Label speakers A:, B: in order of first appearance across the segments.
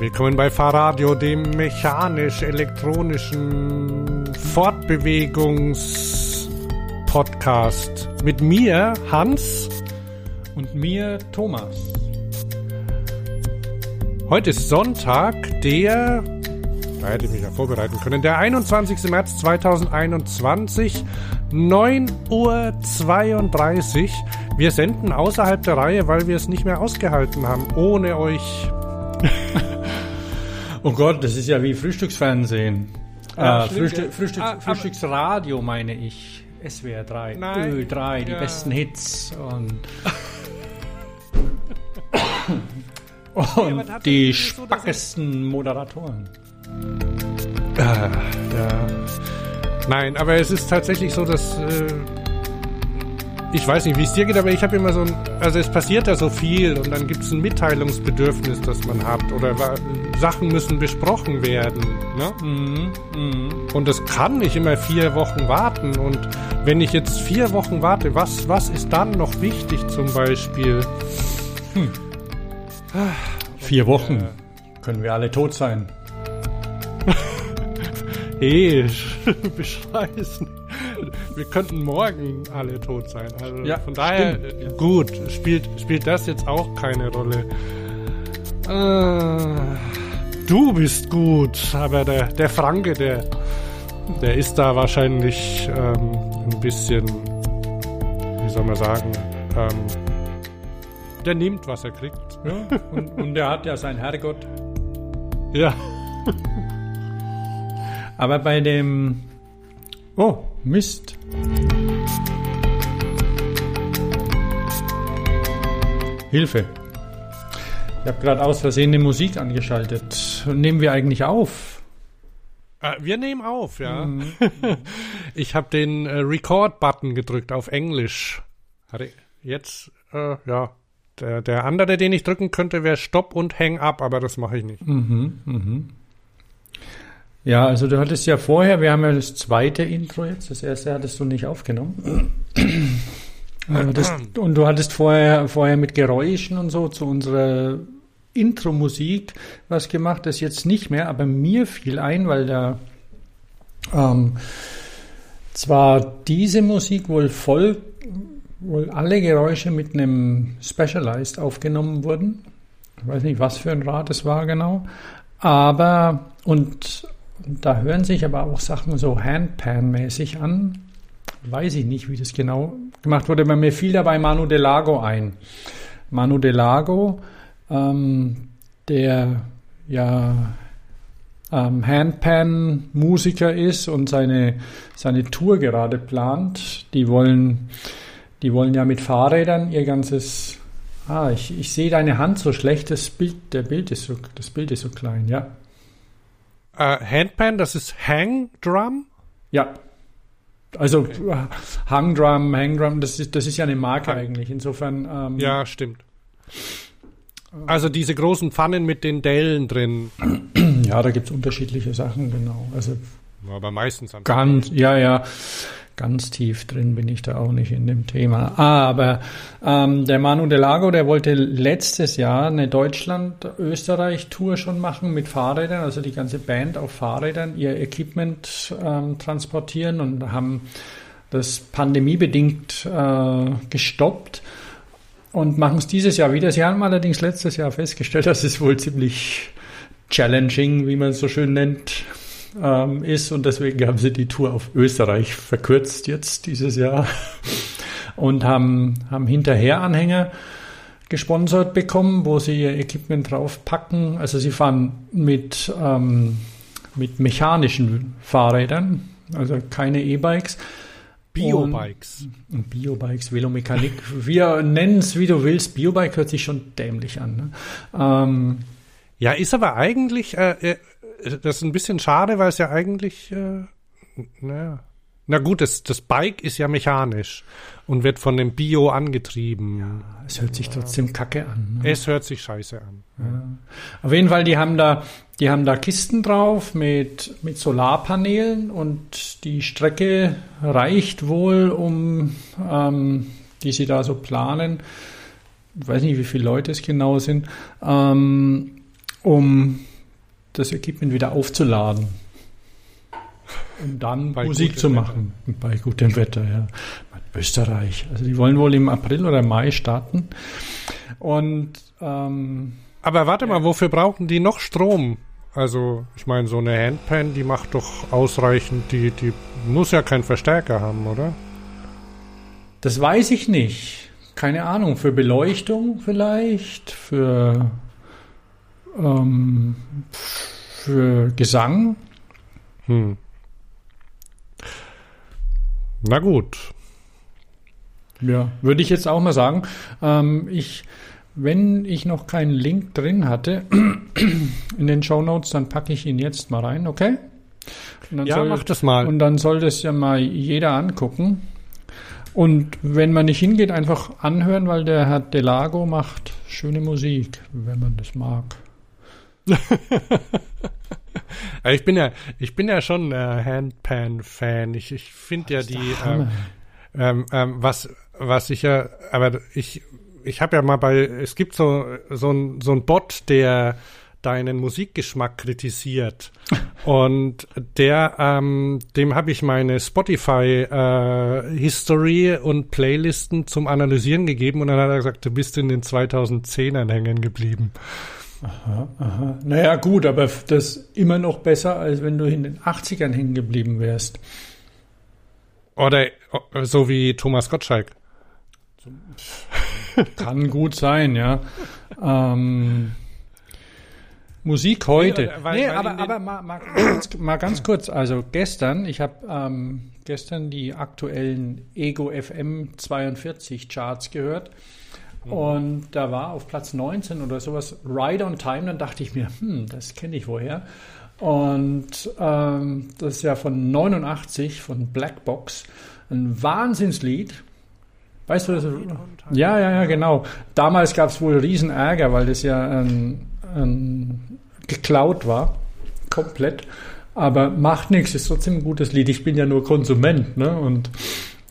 A: Willkommen bei Fahrradio, dem mechanisch-elektronischen Fortbewegungs-Podcast. Mit mir, Hans.
B: Und mir, Thomas.
A: Heute ist Sonntag, der, da hätte ich mich ja vorbereiten können, der 21. März 2021, 9.32 Uhr. Wir senden außerhalb der Reihe, weil wir es nicht mehr ausgehalten haben, ohne euch
B: Oh Gott, das ist ja wie Frühstücksfernsehen.
A: Ja,
B: äh, Frühstück? Frühstück,
A: Ah,
B: Frühstücksradio meine ich. SWR 3.
A: Nein.
B: Ö 3, die
A: Ja.
B: besten Hits und, und
A: tatsächlich
B: die
A: so,
B: spackesten Moderatoren.
A: Äh, ja. Nein, aber es ist tatsächlich so, dass äh, ich weiß nicht, wie es dir geht, aber ich habe immer so ein, also es passiert da so viel und dann gibt es ein Mitteilungsbedürfnis, das man hat oder Sachen müssen besprochen werden. Ne?
B: Mhm, mhm.
A: Und das kann nicht immer vier Wochen warten. Und wenn ich jetzt vier Wochen warte, was, was ist dann noch wichtig zum Beispiel?
B: Vier Wochen. Können wir alle tot sein.
A: Eh, bescheißen. Wir könnten morgen alle tot sein. Also
B: Ja,
A: von daher,
B: stimmt, ja.
A: gut, spielt, spielt das jetzt auch keine Rolle. Äh, du bist gut, aber der, der Franke, der, der ist da wahrscheinlich ähm, ein bisschen, wie soll man sagen, ähm, der nimmt, was er kriegt.
B: Ja? Und, und er hat ja seinen Herrgott.
A: Ja.
B: Aber bei dem. Oh, Mist. Hilfe. Ich habe gerade aus Versehen die Musik angeschaltet. Nehmen wir eigentlich auf?
A: Äh, wir nehmen auf, ja. ich habe den äh, Record-Button gedrückt auf Englisch. Jetzt, äh, ja. Der, der andere, den ich drücken könnte, wäre Stop und Hang Up, aber das mache ich nicht.
B: Mhm, mhm. Ja, also du hattest ja vorher, wir haben ja das zweite Intro jetzt, das erste hattest du nicht aufgenommen. Das, und du hattest vorher, vorher mit Geräuschen und so zu unserer Intro-Musik was gemacht, das jetzt nicht mehr, aber mir fiel ein, weil da ähm, zwar diese Musik wohl voll, wohl alle Geräusche mit einem Specialized aufgenommen wurden. Ich weiß nicht, was für ein Rad es war genau. Aber, und da hören sich aber auch Sachen so Handpan-mäßig an. Weiß ich nicht, wie das genau gemacht wurde, aber mir fiel dabei Manu Delago ein. Manu Delago, ähm, der ja ähm, Handpan-Musiker ist und seine, seine Tour gerade plant. Die wollen, die wollen ja mit Fahrrädern ihr ganzes. Ah, ich, ich sehe deine Hand so schlecht. Das Bild, der Bild ist so, das Bild ist so klein, ja.
A: Äh, Handpan, das ist Hang Drum.
B: Ja. Also äh, Hangdrum, Hangdrum, das ist, das ist ja eine Marke
A: Hang-
B: eigentlich. Insofern. Ähm,
A: Ja, stimmt. Also diese großen Pfannen mit den Dellen drin.
B: Ja, da gibt es unterschiedliche Sachen, genau. Also
A: Aber meistens haben
B: Ganz, ja, ja, ganz tief drin bin ich da auch nicht in dem Thema. Aber ähm, der Manu Delago, der wollte letztes Jahr eine Deutschland-Österreich-Tour schon machen mit Fahrrädern, also die ganze Band auf Fahrrädern ihr Equipment ähm, transportieren und haben das pandemiebedingt äh, gestoppt und machen es dieses Jahr wieder. Sie haben allerdings letztes Jahr festgestellt, dass es wohl ziemlich challenging, wie man es so schön nennt, ähm, ist und deswegen haben sie die Tour auf Österreich verkürzt jetzt dieses Jahr und haben, haben hinterher Anhänger gesponsert bekommen, wo sie ihr Equipment draufpacken. Also sie fahren mit, ähm, mit mechanischen Fahrrädern, also keine E-Bikes.
A: Biobikes.
B: Biobikes, Velomechanik, wir nennen es wie du willst. Biobike hört sich schon dämlich an. Ne? Ähm,
A: Ja, ist aber eigentlich, äh, äh, das ist ein bisschen schade, weil es ja eigentlich, äh, naja. Na gut, das, das Bike ist ja mechanisch und wird von dem Bio angetrieben.
B: es hört sich trotzdem kacke an. Ne?
A: Es hört sich scheiße an.
B: Ja. Auf jeden Fall, die haben da, die haben da Kisten drauf mit, mit Solarpanelen und die Strecke reicht wohl, um ähm, die sie da so planen. Ich weiß nicht, wie viele Leute es genau sind. Ähm, um das Equipment wieder aufzuladen. Um dann Musik zu machen. Wetter. Bei gutem Wetter, ja. Österreich. Also die wollen wohl im April oder Mai starten. Und ähm,
A: aber warte mal, wofür brauchen die noch Strom? Also, ich meine, so eine Handpan, die macht doch ausreichend, die, die muss ja keinen Verstärker haben, oder?
B: Das weiß ich nicht. Keine Ahnung. Für Beleuchtung vielleicht, für, ähm, für Gesang. Hm.
A: Na gut.
B: Ja, würde ich jetzt auch mal sagen. Ähm, ich wenn ich noch keinen Link drin hatte in den Show Notes, dann packe ich ihn jetzt mal rein, okay?
A: ja, soll, mach das mal.
B: Und dann soll das ja mal jeder angucken. Und wenn man nicht hingeht, einfach anhören, weil der Herr Delago macht schöne Musik, wenn man das mag.
A: ich bin ja, ich bin ja schon äh, Handpan-Fan. Ich, ich finde ja die, ähm, ähm, ähm, was, was ich ja, aber ich ich habe ja mal bei, es gibt so, so ein, so ein Bot, der deinen Musikgeschmack kritisiert. Und der, ähm, dem habe ich meine Spotify-History äh, und Playlisten zum Analysieren gegeben und dann hat er gesagt, du bist in den 2010ern hängen geblieben.
B: Aha, aha. Naja, gut, aber das ist immer noch besser, als wenn du in den 80ern hängen geblieben wärst.
A: Oder so wie Thomas Gottschalk.
B: Kann gut sein, ja. Ähm, Musik heute. Nee, weil, nee weil aber, aber mal, mal, ganz, mal, ganz, kurz. Also gestern, ich habe ähm, gestern die aktuellen Ego FM 42 Charts gehört. Mhm. Und da war auf Platz 19 oder sowas Ride on Time. Dann dachte ich mir, hm, das kenne ich woher. Und ähm, das ist ja von 89 von Blackbox. Ein Wahnsinnslied. Weißt du, das ja, ja, ja, genau. Damals gab es wohl riesen Ärger, weil das ja ein, ein geklaut war, komplett. Aber macht nichts, ist trotzdem ein gutes Lied. Ich bin ja nur Konsument, ne? Und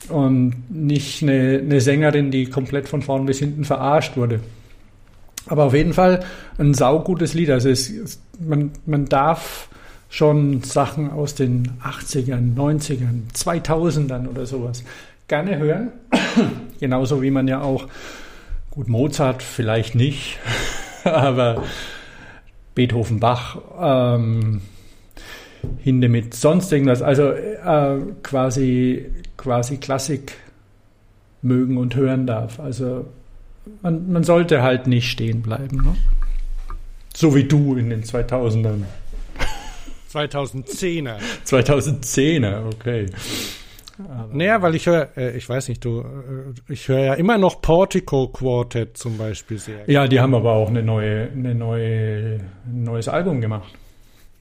B: und nicht eine, eine Sängerin, die komplett von vorn bis hinten verarscht wurde. Aber auf jeden Fall ein saugutes Lied. Also es, man, man darf schon Sachen aus den 80ern, 90ern, 2000ern oder sowas gerne hören. Genauso wie man ja auch, gut, Mozart vielleicht nicht, aber Beethoven, Bach, ähm, Hinde mit sonst irgendwas, also äh, quasi, quasi Klassik mögen und hören darf. Also man, man sollte halt nicht stehen bleiben. Ne? So wie du in den 2000ern.
A: 2010er.
B: 2010er, okay.
A: Aber naja, weil ich höre, äh, ich weiß nicht, du, äh, ich höre ja immer noch Portico Quartet zum Beispiel sehr.
B: Ja, die haben aber auch eine neue, eine neue, ein neues Album gemacht.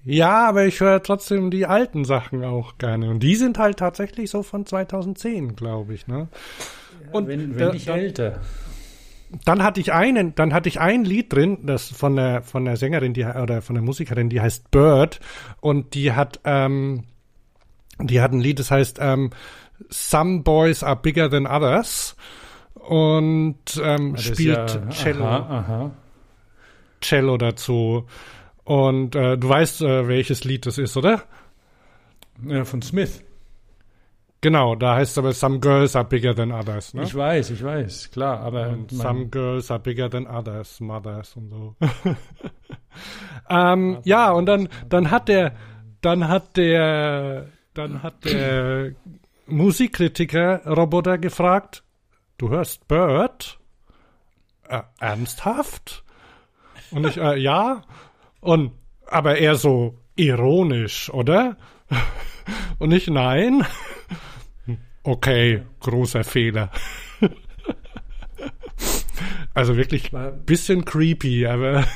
A: Ja, aber ich höre trotzdem die alten Sachen auch gerne. Und die sind halt tatsächlich so von 2010, glaube ich, ne?
B: Ja, Und wenn, wenn nicht älter.
A: Dann hatte ich einen, dann hatte ich ein Lied drin, das von der von der Sängerin, die oder von der Musikerin, die heißt Bird und die hat ähm, die hat ein Lied, das heißt ähm, Some Boys Are Bigger Than Others und ähm, spielt ja, Cello, aha, aha. Cello dazu. Und äh, du weißt, äh, welches Lied das ist, oder?
B: Ja, von Smith.
A: Genau, da heißt es aber Some Girls Are Bigger Than Others. Ne?
B: Ich weiß, ich weiß, klar, aber
A: und Some Girls Are Bigger Than Others, Mothers und so. ähm, ja, und dann dann hat der dann hat der dann hat der Musikkritiker Roboter gefragt, du hörst Bird? Äh, ernsthaft? Und ich, äh, ja. Und, aber eher so ironisch, oder? Und ich, nein. Okay, großer Fehler. Also wirklich ein bisschen creepy, aber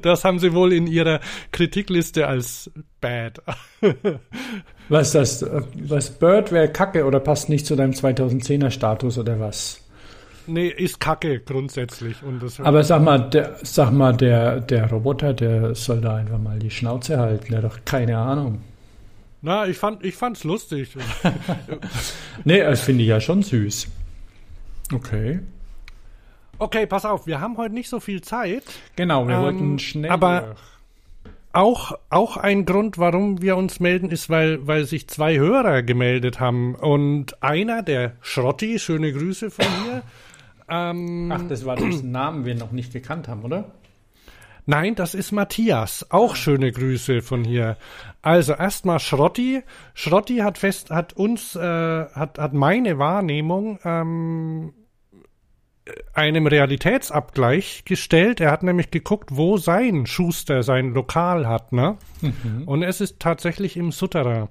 A: das haben sie wohl in ihrer Kritikliste als bad.
B: was das, was Bird wäre Kacke oder passt nicht zu deinem 2010er Status oder was?
A: Nee, ist Kacke grundsätzlich. Und das
B: aber sag mal, der, sag mal, der, der Roboter, der soll da einfach mal die Schnauze halten, der hat doch keine Ahnung.
A: Na, ich fand, ich fand's lustig.
B: nee, das finde ich ja schon süß. Okay.
A: Okay, pass auf, wir haben heute nicht so viel Zeit.
B: Genau, wir
A: Ähm,
B: wollten schnell.
A: aber- Auch, auch ein Grund, warum wir uns melden, ist, weil, weil sich zwei Hörer gemeldet haben. Und einer, der Schrotti, schöne Grüße von mir. Ähm,
B: Ach, das war dessen Namen wir noch nicht gekannt haben, oder?
A: Nein, das ist Matthias. Auch schöne Grüße von hier. Also erstmal Schrotti. Schrotti hat fest, hat uns, äh, hat, hat meine Wahrnehmung ähm, einem Realitätsabgleich gestellt. Er hat nämlich geguckt, wo sein Schuster sein Lokal hat, ne? Und es ist tatsächlich im Sutterer.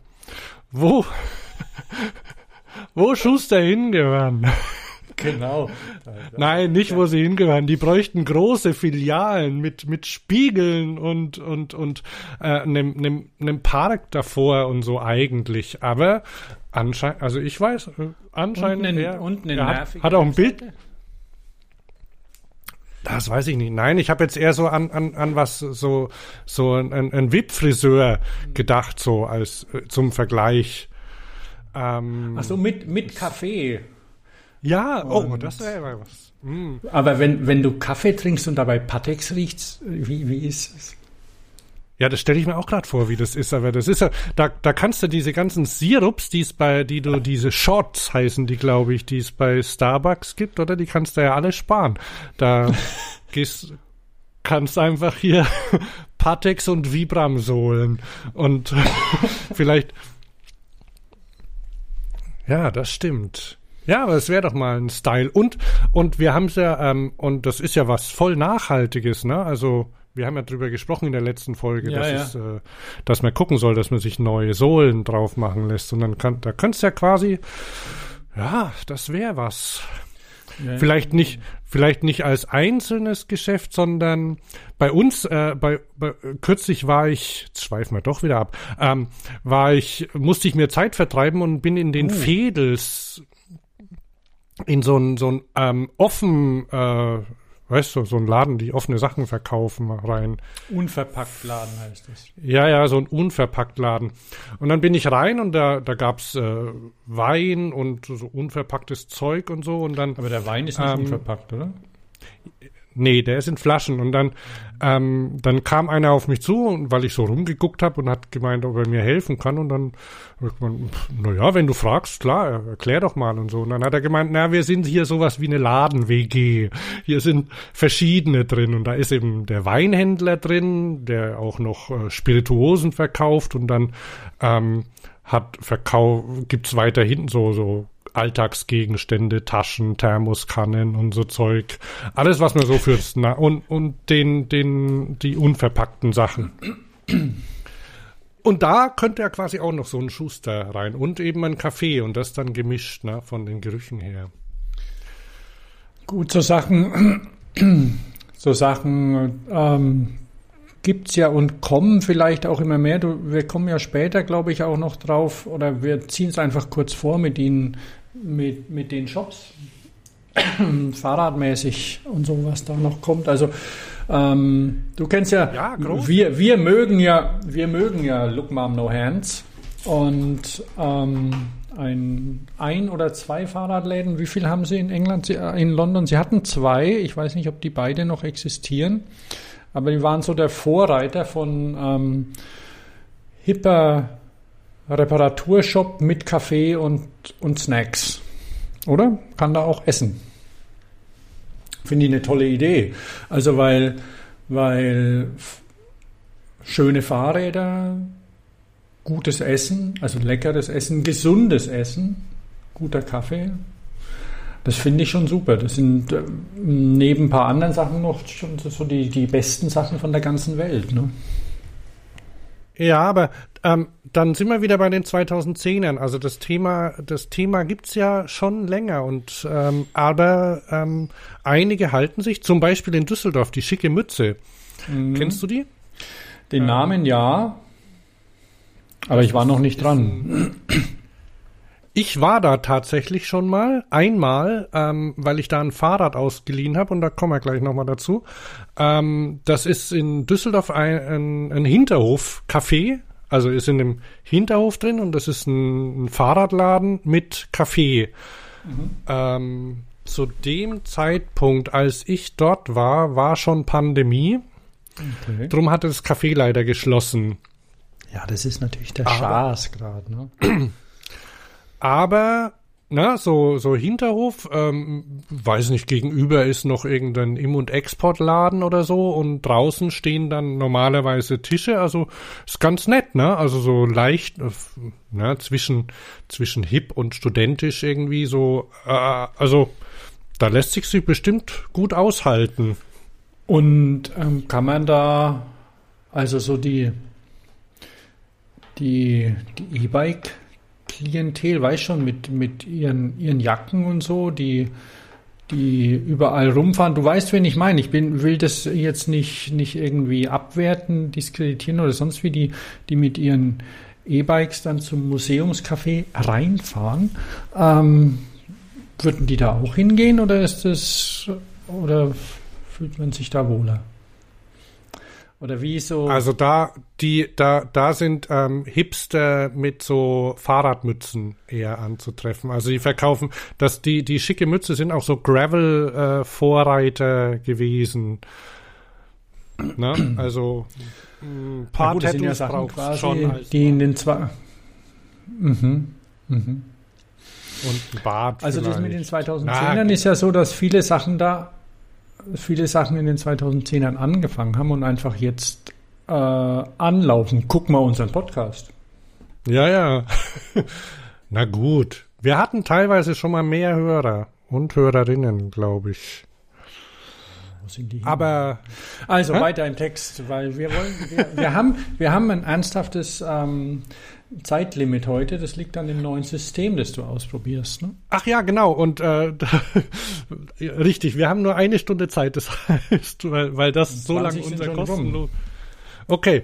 A: Wo, wo Schuster hingehören.
B: Genau.
A: Nein, nicht wo sie hingehören. Die bräuchten große Filialen mit mit Spiegeln und und und äh, einem nem, nem Park davor und so eigentlich. Aber anscheinend, also ich weiß, äh, anscheinend
B: Und eine-
A: er,
B: und eine
A: er hat, hat auch ein Bild. Das weiß ich nicht. Nein, ich habe jetzt eher so an an an was so so ein, ein VIP-Friseur gedacht so als äh, zum Vergleich. Ähm,
B: Ach so, mit, mit Kaffee.
A: Ja, oh,
B: Und-
A: das wäre was. Mm.
B: Aber wenn, wenn du Kaffee trinkst und dabei Patex riechst, wie, wie ist es?
A: Ja, das stelle ich mir auch gerade vor, wie das ist, aber das ist ja, da, da kannst du diese ganzen Sirups, die es bei, die du, diese Shots heißen die, glaube ich, die es bei Starbucks gibt, oder? Die kannst du ja alle sparen. Da gehst, kannst einfach hier Patex und Vibrams holen und vielleicht, ja, das stimmt. Ja, aber es wäre doch mal ein Style. Und, und wir haben es ja, ähm, und das ist ja was voll Nachhaltiges, ne? Also, wir haben ja drüber gesprochen in der letzten Folge,
B: Ja,
A: dass,
B: ja.
A: Es, äh, dass man gucken soll, dass man sich neue Sohlen drauf machen lässt. Und dann kann, da könntest du ja quasi, ja, das wäre was.
B: Ja.
A: Vielleicht nicht, vielleicht nicht als einzelnes Geschäft, sondern bei uns, äh, bei, bei kürzlich war ich, jetzt schweifen wir doch wieder ab, ähm, war ich, musste ich mir Zeit vertreiben und bin in den
B: Oh.
A: Fädels in so ein, so ein ähm, offen, äh, weißt du, so ein Laden, die offene Sachen verkaufen, rein.
B: Unverpackt Laden heißt das.
A: Ja, ja, so ein Unverpacktladen. Und dann bin ich rein und da, da gab's äh, Wein und so unverpacktes Zeug und so und dann
B: Aber der Wein ist nicht
A: Ähm,
B: unverpackt, oder?
A: Nee, der ist in Flaschen. Und dann, ähm, dann kam einer auf mich zu, weil ich so rumgeguckt habe und hat gemeint, ob er mir helfen kann. Und dann, hab ich gemeint, pf, na ja, wenn du fragst, klar, erklär doch mal und so. Und dann hat er gemeint, na, wir sind hier sowas wie eine Laden-WG. Hier sind verschiedene drin. Und da ist eben der Weinhändler drin, der auch noch äh, Spirituosen verkauft. Und dann ähm, hat Verkauf, gibt's weiter hinten so, so Alltagsgegenstände, Taschen, Thermoskannen und so Zeug. Alles, was man so fürs, na, und, und den, den, die unverpackten Sachen. Und da könnte ja quasi auch noch so ein Schuster rein und eben ein Kaffee und das dann gemischt, ne, von den Gerüchen her.
B: Gut, so Sachen, so Sachen ähm, gibt's ja und kommen vielleicht auch immer mehr. Du, wir kommen ja später, glaube ich, auch noch drauf, oder wir ziehen es einfach kurz vor mit ihnen, mit, mit den Shops, fahrradmäßig und so, was da noch kommt. Also ähm, du kennst ja,
A: Ja,
B: wir, wir mögen ja, wir mögen ja Look Mom No Hands und ähm, ein, ein oder zwei Fahrradläden. Wie viel haben Sie in England, äh, in London? Sie hatten zwei. Ich weiß nicht, ob die beide noch existieren. Aber die waren so der Vorreiter von ähm, hipper Reparaturshop mit Kaffee und, und Snacks. Oder? Kann da auch essen. Finde ich eine tolle Idee. Also weil, weil schöne Fahrräder, gutes Essen, also leckeres Essen, gesundes Essen, guter Kaffee. Das finde ich schon super. Das sind äh, neben ein paar anderen Sachen noch schon so die, die besten Sachen von der ganzen Welt. Ne?
A: Ja, aber ähm, dann sind wir wieder bei den 2010ern. Also das Thema, das Thema gibt's ja schon länger und ähm, aber ähm, einige halten sich, zum Beispiel in Düsseldorf, die schicke Mütze. Kennst du die?
B: Den Namen ja, aber ich war noch nicht dran.
A: Ich war da tatsächlich schon mal, einmal, ähm, weil ich da ein Fahrrad ausgeliehen habe und da kommen wir gleich nochmal dazu. Ähm, das ist in Düsseldorf ein, ein, ein Hinterhof-Café, also ist in dem Hinterhof drin und das ist ein, ein Fahrradladen mit Café. Ähm, zu dem Zeitpunkt, als ich dort war, war schon Pandemie. Okay. Drum hatte das Café leider geschlossen.
B: Ja, das ist natürlich der Schaß gerade. Ne?
A: Aber na, so, so Hinterhof, ähm, weiß nicht, gegenüber ist noch irgendein Im- und Exportladen oder so und draußen stehen dann normalerweise Tische, also ist ganz nett, ne? Also so leicht, äh, ne, zwischen, zwischen hip und studentisch irgendwie so, äh, also da lässt sich sie bestimmt gut aushalten.
B: Und ähm, kann man da, also so die, die, die E-Bike Klientel, weiß schon, mit, mit ihren, ihren Jacken und so, die, die überall rumfahren. Du weißt, wen ich meine. Ich bin, will das jetzt nicht, nicht irgendwie abwerten, diskreditieren oder sonst wie, die, die mit ihren E-Bikes dann zum Museumscafé reinfahren. Ähm, würden die da auch hingehen oder ist das, oder fühlt man sich da wohler? Oder wie so?
A: Also da, die, da, da sind ähm, Hipster mit so Fahrradmützen eher anzutreffen. Also die verkaufen, dass die, die schicke Mütze sind auch so Gravel-Vorreiter äh, gewesen. Ne? Also
B: ein paar ja, gut, Tattoos ja Sachen quasi, schon die in den zwei. Mhm. Mhm. Und ein Bart. Also vielleicht. das mit den 2010ern ist ja so, dass viele Sachen da viele Sachen in den 2010ern angefangen haben und einfach jetzt äh, anlaufen. Guck mal unseren Podcast.
A: Ja, ja. Na gut. Wir hatten teilweise schon mal mehr Hörer und Hörerinnen, glaube ich.
B: Wo sind die Aber also hä? weiter im Text, weil wir wollen, wir, wir haben, wir haben ein ernsthaftes ähm, Zeitlimit heute. Das liegt an dem neuen System, das du ausprobierst. Ne?
A: Ach ja, genau. Und äh, richtig, wir haben nur eine Stunde Zeit. Das heißt, weil, weil das so lange unser kostenlos. Okay.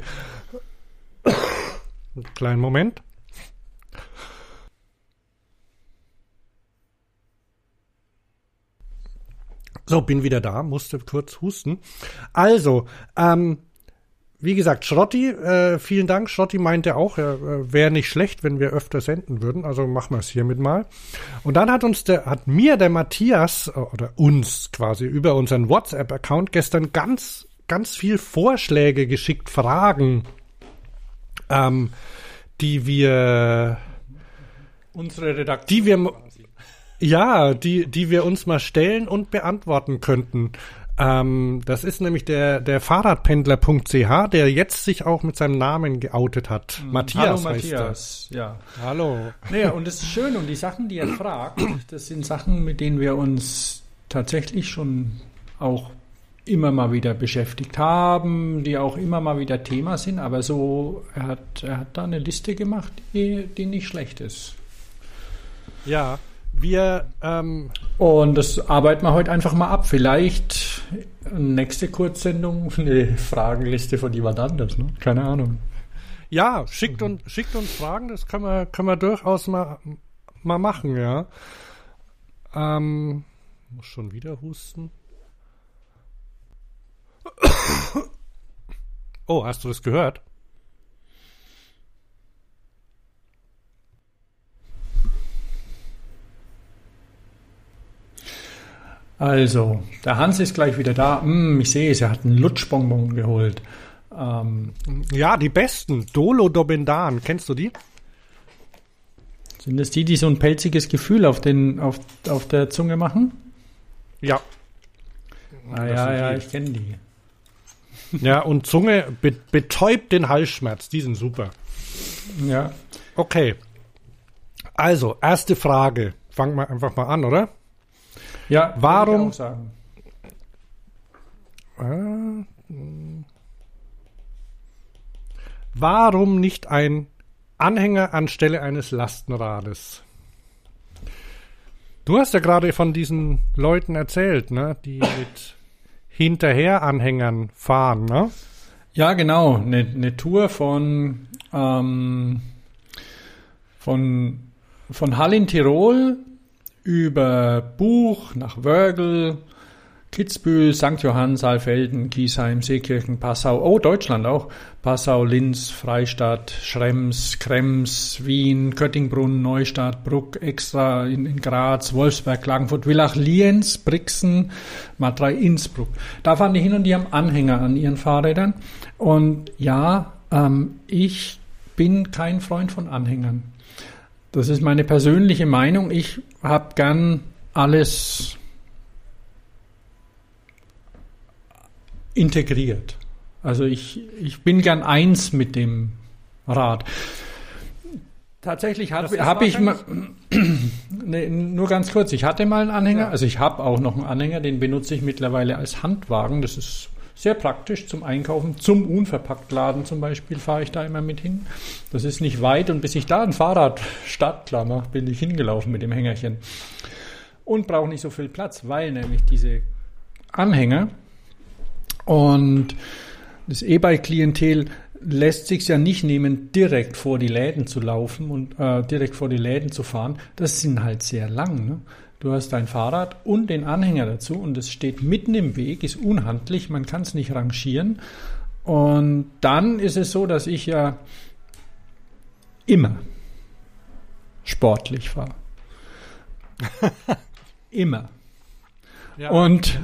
A: Kleinen Moment. So, bin wieder da, musste kurz husten. Also, ähm, wie gesagt, Schrotti, äh, vielen Dank. Schrotti meinte auch, äh, wäre nicht schlecht, wenn wir öfter senden würden. Also machen wir es hiermit mal. Und dann hat uns der, hat mir der Matthias äh, oder uns quasi über unseren WhatsApp-Account gestern ganz, ganz viel Vorschläge geschickt, Fragen, ähm, die wir
B: unsere Redaktion
A: die wir ja, die, die wir uns mal stellen und beantworten könnten. Ähm, das ist nämlich der, der Fahrradpendler.ch, der jetzt sich auch mit seinem Namen geoutet hat. Mhm. Matthias
B: Hallo Matthias,
A: ja. Hallo.
B: Naja, und das ist schön und die Sachen, die er fragt, das sind Sachen, mit denen wir uns tatsächlich schon auch immer mal wieder beschäftigt haben, die auch immer mal wieder Thema sind, aber so, er hat, er hat da eine Liste gemacht, die, die nicht schlecht ist.
A: Ja, wir ähm
B: und das arbeiten wir heute einfach mal ab. Vielleicht nächste Kurzsendung eine Fragenliste von jemand anders, ne? Keine Ahnung.
A: Ja, schickt uns, schickt uns Fragen, das können wir, können wir durchaus mal, mal machen, ja. Ähm, muss schon wieder husten. Oh, hast du das gehört?
B: Also, der Hans ist gleich wieder da. Hm, ich sehe es, er hat einen Lutschbonbon geholt.
A: Ähm, ja, die besten. Dolo Dobendan. Kennst du die?
B: Sind das die, die so ein pelziges Gefühl auf, den, auf, auf der Zunge machen?
A: Ja.
B: Ah, ja, ja, ich kenne die.
A: Ja, und Zunge be betäubt den Halsschmerz. Die sind super.
B: Ja.
A: Okay. Also, erste Frage. Fangen wir einfach mal an, oder?
B: Ja,
A: warum? Ich sagen. Äh, warum nicht ein Anhänger anstelle eines Lastenrades? Du hast ja gerade von diesen Leuten erzählt, ne, die mit Hinterheranhängern fahren, ne?
B: Ja, genau. Eine, eine Tour von, ähm, von, von Hall in Tirol über Buch nach Wörgl, Kitzbühel, St. Johann, Saalfelden, Kiesheim, Seekirchen, Passau, oh, Deutschland auch. Passau, Linz, Freistadt, Schrems, Krems, Wien, Köttingbrunn, Neustadt, Bruck, Extra in, in Graz, Wolfsberg, Klagenfurt, Villach, Lienz, Brixen, Matrei, Innsbruck. Da fahren die hin und die haben Anhänger an ihren Fahrrädern. Und ja, ähm, ich bin kein Freund von Anhängern. Das ist meine persönliche Meinung. Ich habe gern alles integriert. Also ich, ich bin gern eins mit dem Rad. Tatsächlich habe hab ich mal, ne, nur ganz kurz, ich hatte mal einen Anhänger, ja. also ich habe auch noch einen Anhänger, den benutze ich mittlerweile als Handwagen. Das ist sehr praktisch zum Einkaufen. Zum Unverpacktladen zum Beispiel fahre ich da immer mit hin. Das ist nicht weit und bis ich da ein Fahrrad startklar mache, bin ich hingelaufen mit dem Hängerchen. Und brauche nicht so viel Platz, weil nämlich diese Anhänger und das E-Bike-Klientel lässt sich ja nicht nehmen, direkt vor die Läden zu laufen und äh, direkt vor die Läden zu fahren. Das sind halt sehr lang. Ne? Du hast dein Fahrrad und den Anhänger dazu und es steht mitten im Weg, ist unhandlich, man kann es nicht rangieren. Und dann ist es so, dass ich ja immer sportlich fahre. immer. Ja. Und,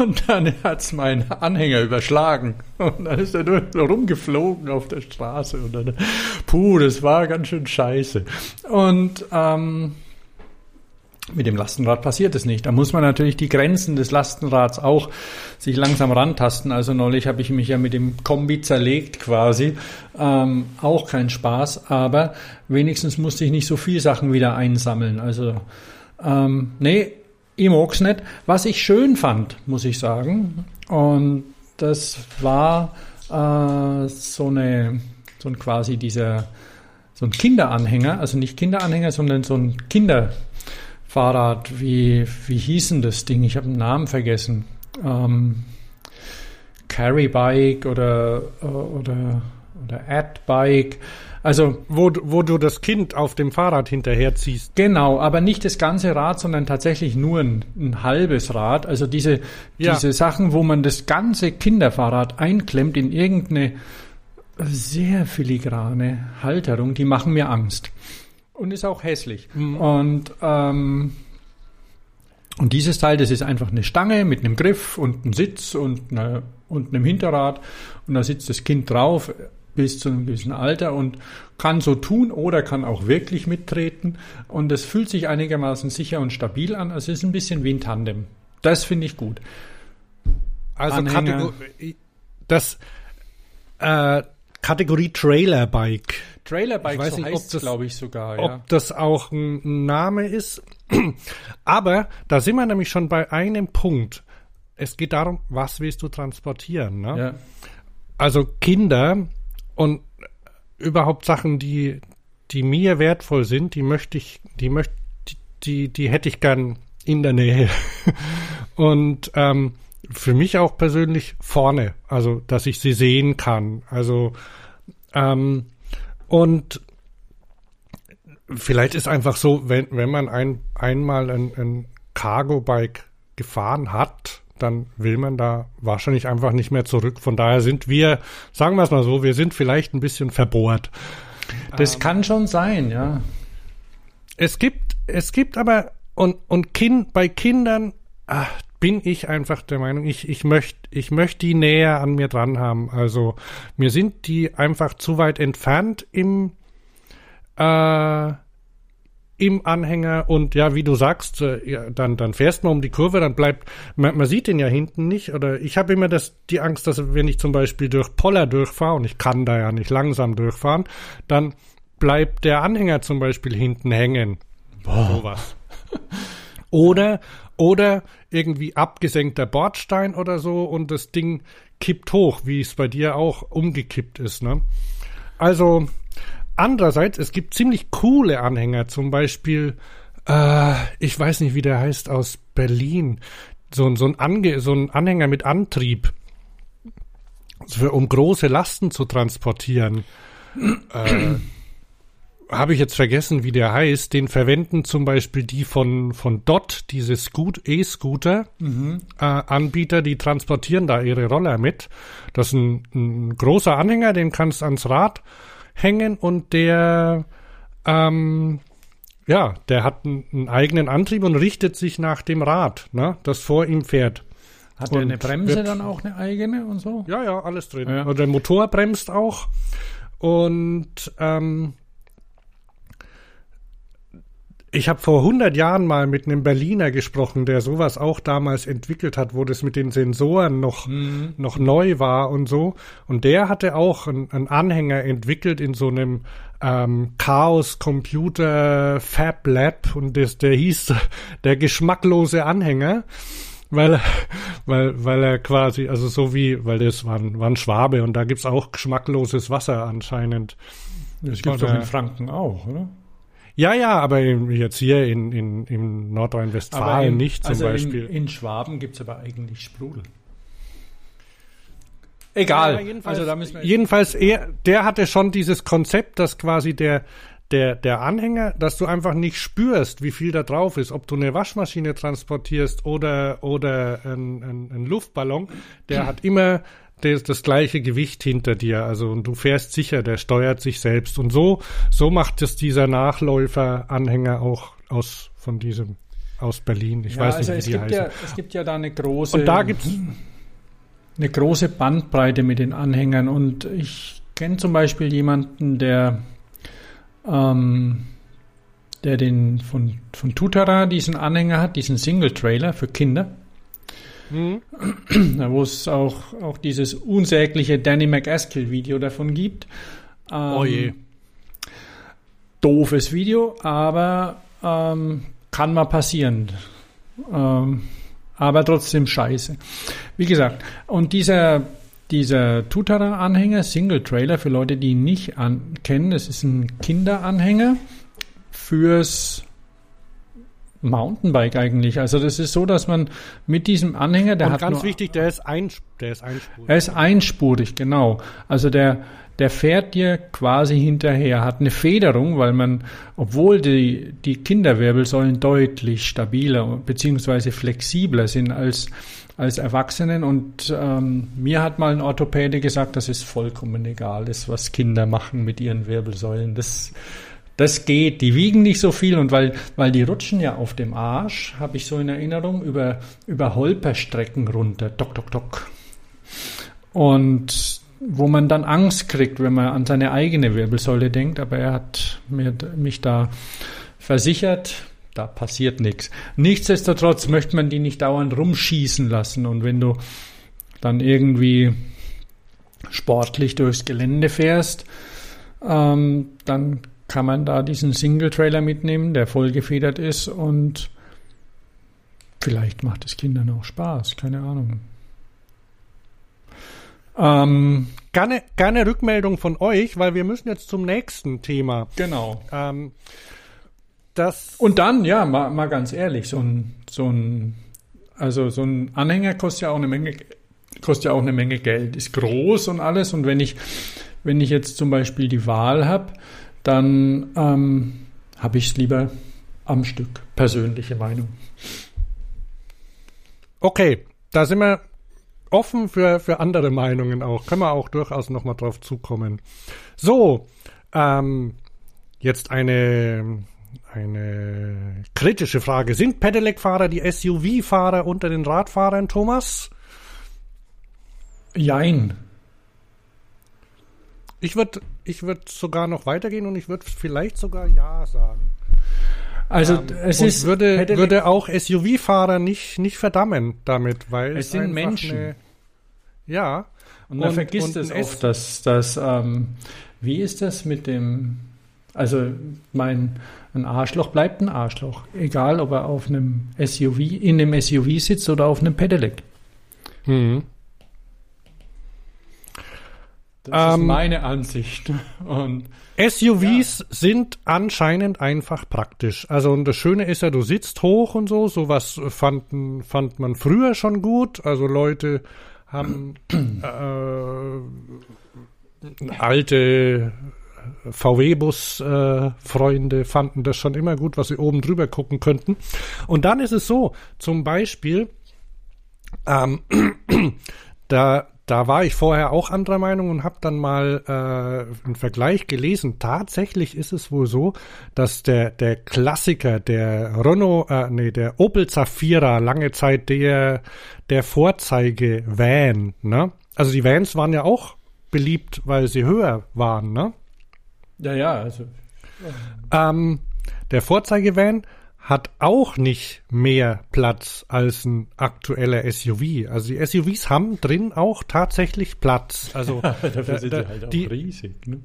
B: und dann hat's meinen Anhänger überschlagen. Und dann ist er nur rumgeflogen auf der Straße. Und dann, puh, das war ganz schön scheiße. Und ähm, mit dem Lastenrad passiert es nicht. Da muss man natürlich die Grenzen des Lastenrads auch sich langsam rantasten. Also neulich habe ich mich ja mit dem Kombi zerlegt quasi. Ähm, auch kein Spaß, aber wenigstens musste ich nicht so viel Sachen wieder einsammeln. Also ähm, nee, ich mag's nicht. Was ich schön fand, muss ich sagen, und das war äh, so eine, so ein quasi dieser, so ein Kinderanhänger, also nicht Kinderanhänger, sondern so ein Kinderfahrrad. Wie, wie hießen das Ding? Ich habe den Namen vergessen. Ähm, Carry Bike oder, oder, oder Ad Bike. Also wo, wo du das Kind auf dem Fahrrad hinterherziehst. Genau, aber nicht das ganze Rad, sondern tatsächlich nur ein, ein halbes Rad. Also diese, ja. diese Sachen, wo man das ganze Kinderfahrrad einklemmt in irgendeine sehr filigrane Halterung, die machen mir Angst. Und ist auch hässlich. Mhm. Und ähm, und dieses Teil, das ist einfach eine Stange mit einem Griff und einem Sitz und, eine, und einem Hinterrad. Und da sitzt das Kind drauf bis zu einem gewissen Alter und kann so tun oder kann auch wirklich mittreten. Und es fühlt sich einigermaßen sicher und stabil an. Es ist ein bisschen wie ein Tandem. Das finde ich gut.
A: Also Kategorie, das äh, Kategorie Trailerbike.
B: Trailerbike, ich weiß so nicht, das, glaube ich sogar.
A: Ja. Ob das auch ein Name ist. Aber da sind wir nämlich schon bei einem Punkt. Es geht darum, was willst du transportieren? Ne? Ja. Also Kinder und überhaupt Sachen, die, die mir wertvoll sind, die möchte ich, die möchte, die, die hätte ich gern in der Nähe. Und ähm, für mich auch persönlich vorne, also dass ich sie sehen kann. Also ähm, und vielleicht ist einfach so, wenn, wenn man ein, einmal ein, ein Cargo-Bike gefahren hat, dann will man da wahrscheinlich einfach nicht mehr zurück. Von daher sind wir, sagen wir es mal so, wir sind vielleicht ein bisschen verbohrt.
B: Das ähm, kann schon sein, ja.
A: Es gibt, es gibt aber, und, und kind, bei Kindern ach, bin ich einfach der Meinung, ich, ich möchte ich möchte die näher an mir dran haben. Also mir sind die einfach zu weit entfernt im äh, im Anhänger und ja, wie du sagst, äh, ja, dann, dann fährst man um die Kurve, dann bleibt, man, man sieht den ja hinten nicht oder ich habe immer das, die Angst, dass wenn ich zum Beispiel durch Poller durchfahre und ich kann da ja nicht langsam durchfahren, dann bleibt der Anhänger zum Beispiel hinten hängen. Boah. Sowas. Oder, oder irgendwie abgesenkter Bordstein oder so und das Ding kippt hoch, wie es bei dir auch umgekippt ist, ne? Also, Andererseits, es gibt ziemlich coole Anhänger, zum Beispiel, äh, ich weiß nicht, wie der heißt, aus Berlin. So, so, ein, Ange so ein Anhänger mit Antrieb, für, um große Lasten zu transportieren. äh, habe ich jetzt vergessen, wie der heißt, den verwenden zum Beispiel die von, von Dot, diese E-Scooter, mhm. äh, Anbieter, die transportieren da ihre Roller mit. Das ist ein, ein großer Anhänger, den kannst du ans Rad hängen und der, ähm, ja, der hat einen, einen, eigenen Antrieb und richtet sich nach dem Rad, ne, das vor ihm fährt.
B: Hat der eine Bremse dann auch eine eigene und so?
A: Ja, ja, alles drin. Ja. Und der Motor bremst auch. Und ähm, ich habe vor 100 Jahren mal mit einem Berliner gesprochen, der sowas auch damals entwickelt hat, wo das mit den Sensoren noch, mhm. noch neu war und so. Und der hatte auch einen Anhänger entwickelt in so einem ähm, Chaos Computer Fab Lab und das, der hieß der geschmacklose Anhänger. Weil, weil, weil er quasi, also so wie, weil das war ein, war ein Schwabe und da gibt's auch geschmackloses Wasser anscheinend.
B: Das gibt's doch in Franken auch, oder?
A: Ja, ja, aber jetzt hier in, in, in Nordrhein-Westfalen nicht zum
B: also
A: Beispiel.
B: In, in Schwaben gibt's aber eigentlich Sprudel. Egal. Ja,
A: jedenfalls, also da müssen wir jedenfalls er, der hatte schon dieses Konzept, dass quasi der, der, der Anhänger, dass du einfach nicht spürst, wie viel da drauf ist, ob du eine Waschmaschine transportierst oder, oder ein, ein, ein Luftballon, der hat immer das, das gleiche Gewicht hinter dir. Also und du fährst sicher, der steuert sich selbst. Und so, so macht es dieser Nachläufer-Anhänger auch aus von diesem aus Berlin. Ich ja, weiß nicht, also wie die heißen.
B: Ja, es gibt ja da eine große
A: und da gibt's
B: eine große Bandbreite mit den Anhängern. Und ich kenne zum Beispiel jemanden, der ähm, der den von, von Tutara diesen Anhänger hat, diesen Single-Trailer für Kinder. Mhm. Wo es auch, auch dieses unsägliche Danny McAskill-Video davon gibt.
A: Ähm, oh je.
B: Doofes Video, aber ähm, kann mal passieren. Ähm, aber trotzdem scheiße. Wie gesagt, und dieser, dieser Tutara-Anhänger, Single-Trailer, für Leute, die ihn nicht an kennen, das ist ein Kinderanhänger fürs Mountainbike eigentlich. Also das ist so, dass man mit diesem Anhänger, der
A: Und
B: hat
A: ganz wichtig, der ist, ein, der ist einspurig.
B: Er ist einspurig, genau. Also der der fährt dir quasi hinterher, hat eine Federung, weil man, obwohl die, die Kinderwirbelsäulen deutlich stabiler bzw. flexibler sind als, als Erwachsenen und ähm, mir hat mal ein Orthopäde gesagt, das ist vollkommen egal ist, was Kinder machen mit ihren Wirbelsäulen. Das das geht. Die wiegen nicht so viel und weil, weil die rutschen ja auf dem Arsch, habe ich so in Erinnerung, über, über Holperstrecken runter. Tok, tok, tok. Und wo man dann Angst kriegt, wenn man an seine eigene Wirbelsäule denkt, aber er hat mir, mich da versichert, da passiert nichts. Nichtsdestotrotz möchte man die nicht dauernd rumschießen lassen und wenn du dann irgendwie sportlich durchs Gelände fährst, ähm, dann kann man da diesen Single-Trailer mitnehmen, der vollgefedert ist und vielleicht macht es Kindern auch Spaß, keine Ahnung.
A: Ähm, gerne, gerne Rückmeldung von euch, weil wir müssen jetzt zum nächsten Thema.
B: Genau.
A: Ähm,
B: das und dann, ja, mal, mal ganz ehrlich, so ein, so ein, also so ein Anhänger kostet ja auch eine Menge, kostet ja auch eine Menge Geld, ist groß und alles. Und wenn ich, wenn ich jetzt zum Beispiel die Wahl habe, dann ähm, habe ich es lieber am Stück. Persönliche Meinung.
A: Okay, da sind wir offen für, für andere Meinungen auch. Können wir auch durchaus nochmal drauf zukommen. So, ähm, jetzt eine, eine kritische Frage. Sind Pedelec-Fahrer die SUV-Fahrer unter den Radfahrern, Thomas?
B: Jein.
A: Ich würde ich würd sogar noch weitergehen und ich würde vielleicht sogar Ja sagen.
B: Also ähm, es ist
A: würde, würde auch SUV-Fahrer nicht, nicht verdammen damit, weil
B: es sind Menschen. Eine,
A: ja.
B: Und man und, vergisst und es oft, dass, dass ähm, wie ist das mit dem, also mein ein Arschloch bleibt ein Arschloch, egal ob er auf einem SUV, in einem SUV sitzt oder auf einem Pedelec. Mhm. Das ähm, ist meine Ansicht. Und,
A: SUVs ja. sind anscheinend einfach praktisch. Also und das Schöne ist ja, du sitzt hoch und so. Sowas fanden, fand man früher schon gut. Also Leute haben äh, alte VW-Bus-Freunde fanden das schon immer gut, was sie oben drüber gucken könnten. Und dann ist es so, zum Beispiel, ähm, da, da war ich vorher auch anderer Meinung und habe dann mal äh, einen Vergleich gelesen. Tatsächlich ist es wohl so, dass der der Klassiker, der Renault, äh, nee, der Opel Zafira lange Zeit der der Vorzeige Van, ne? Also die Vans waren ja auch beliebt, weil sie höher waren, ne?
B: Ja, ja, also.
A: Ähm, der Vorzeigevan hat auch nicht mehr Platz als ein aktueller SUV. Also die SUVs haben drin auch tatsächlich Platz. Also
B: Dafür
A: da,
B: sind
A: da,
B: sie halt auch
A: die,
B: riesig. Ne?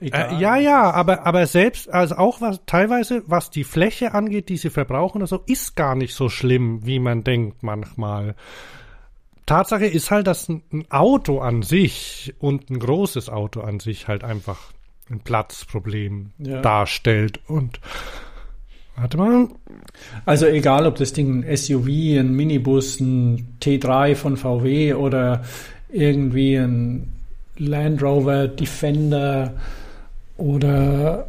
A: äh, ja, ja, aber aber selbst also auch was teilweise was die Fläche angeht, die sie verbrauchen, also ist gar nicht so schlimm, wie man denkt manchmal. Tatsache ist halt, dass ein, ein Auto an sich und ein großes Auto an sich halt einfach ein Platzproblem
B: Ja.
A: darstellt und warte mal,
B: Also egal, ob das Ding ein SUV, ein Minibus, ein T3 von VW oder irgendwie ein Land Rover Defender oder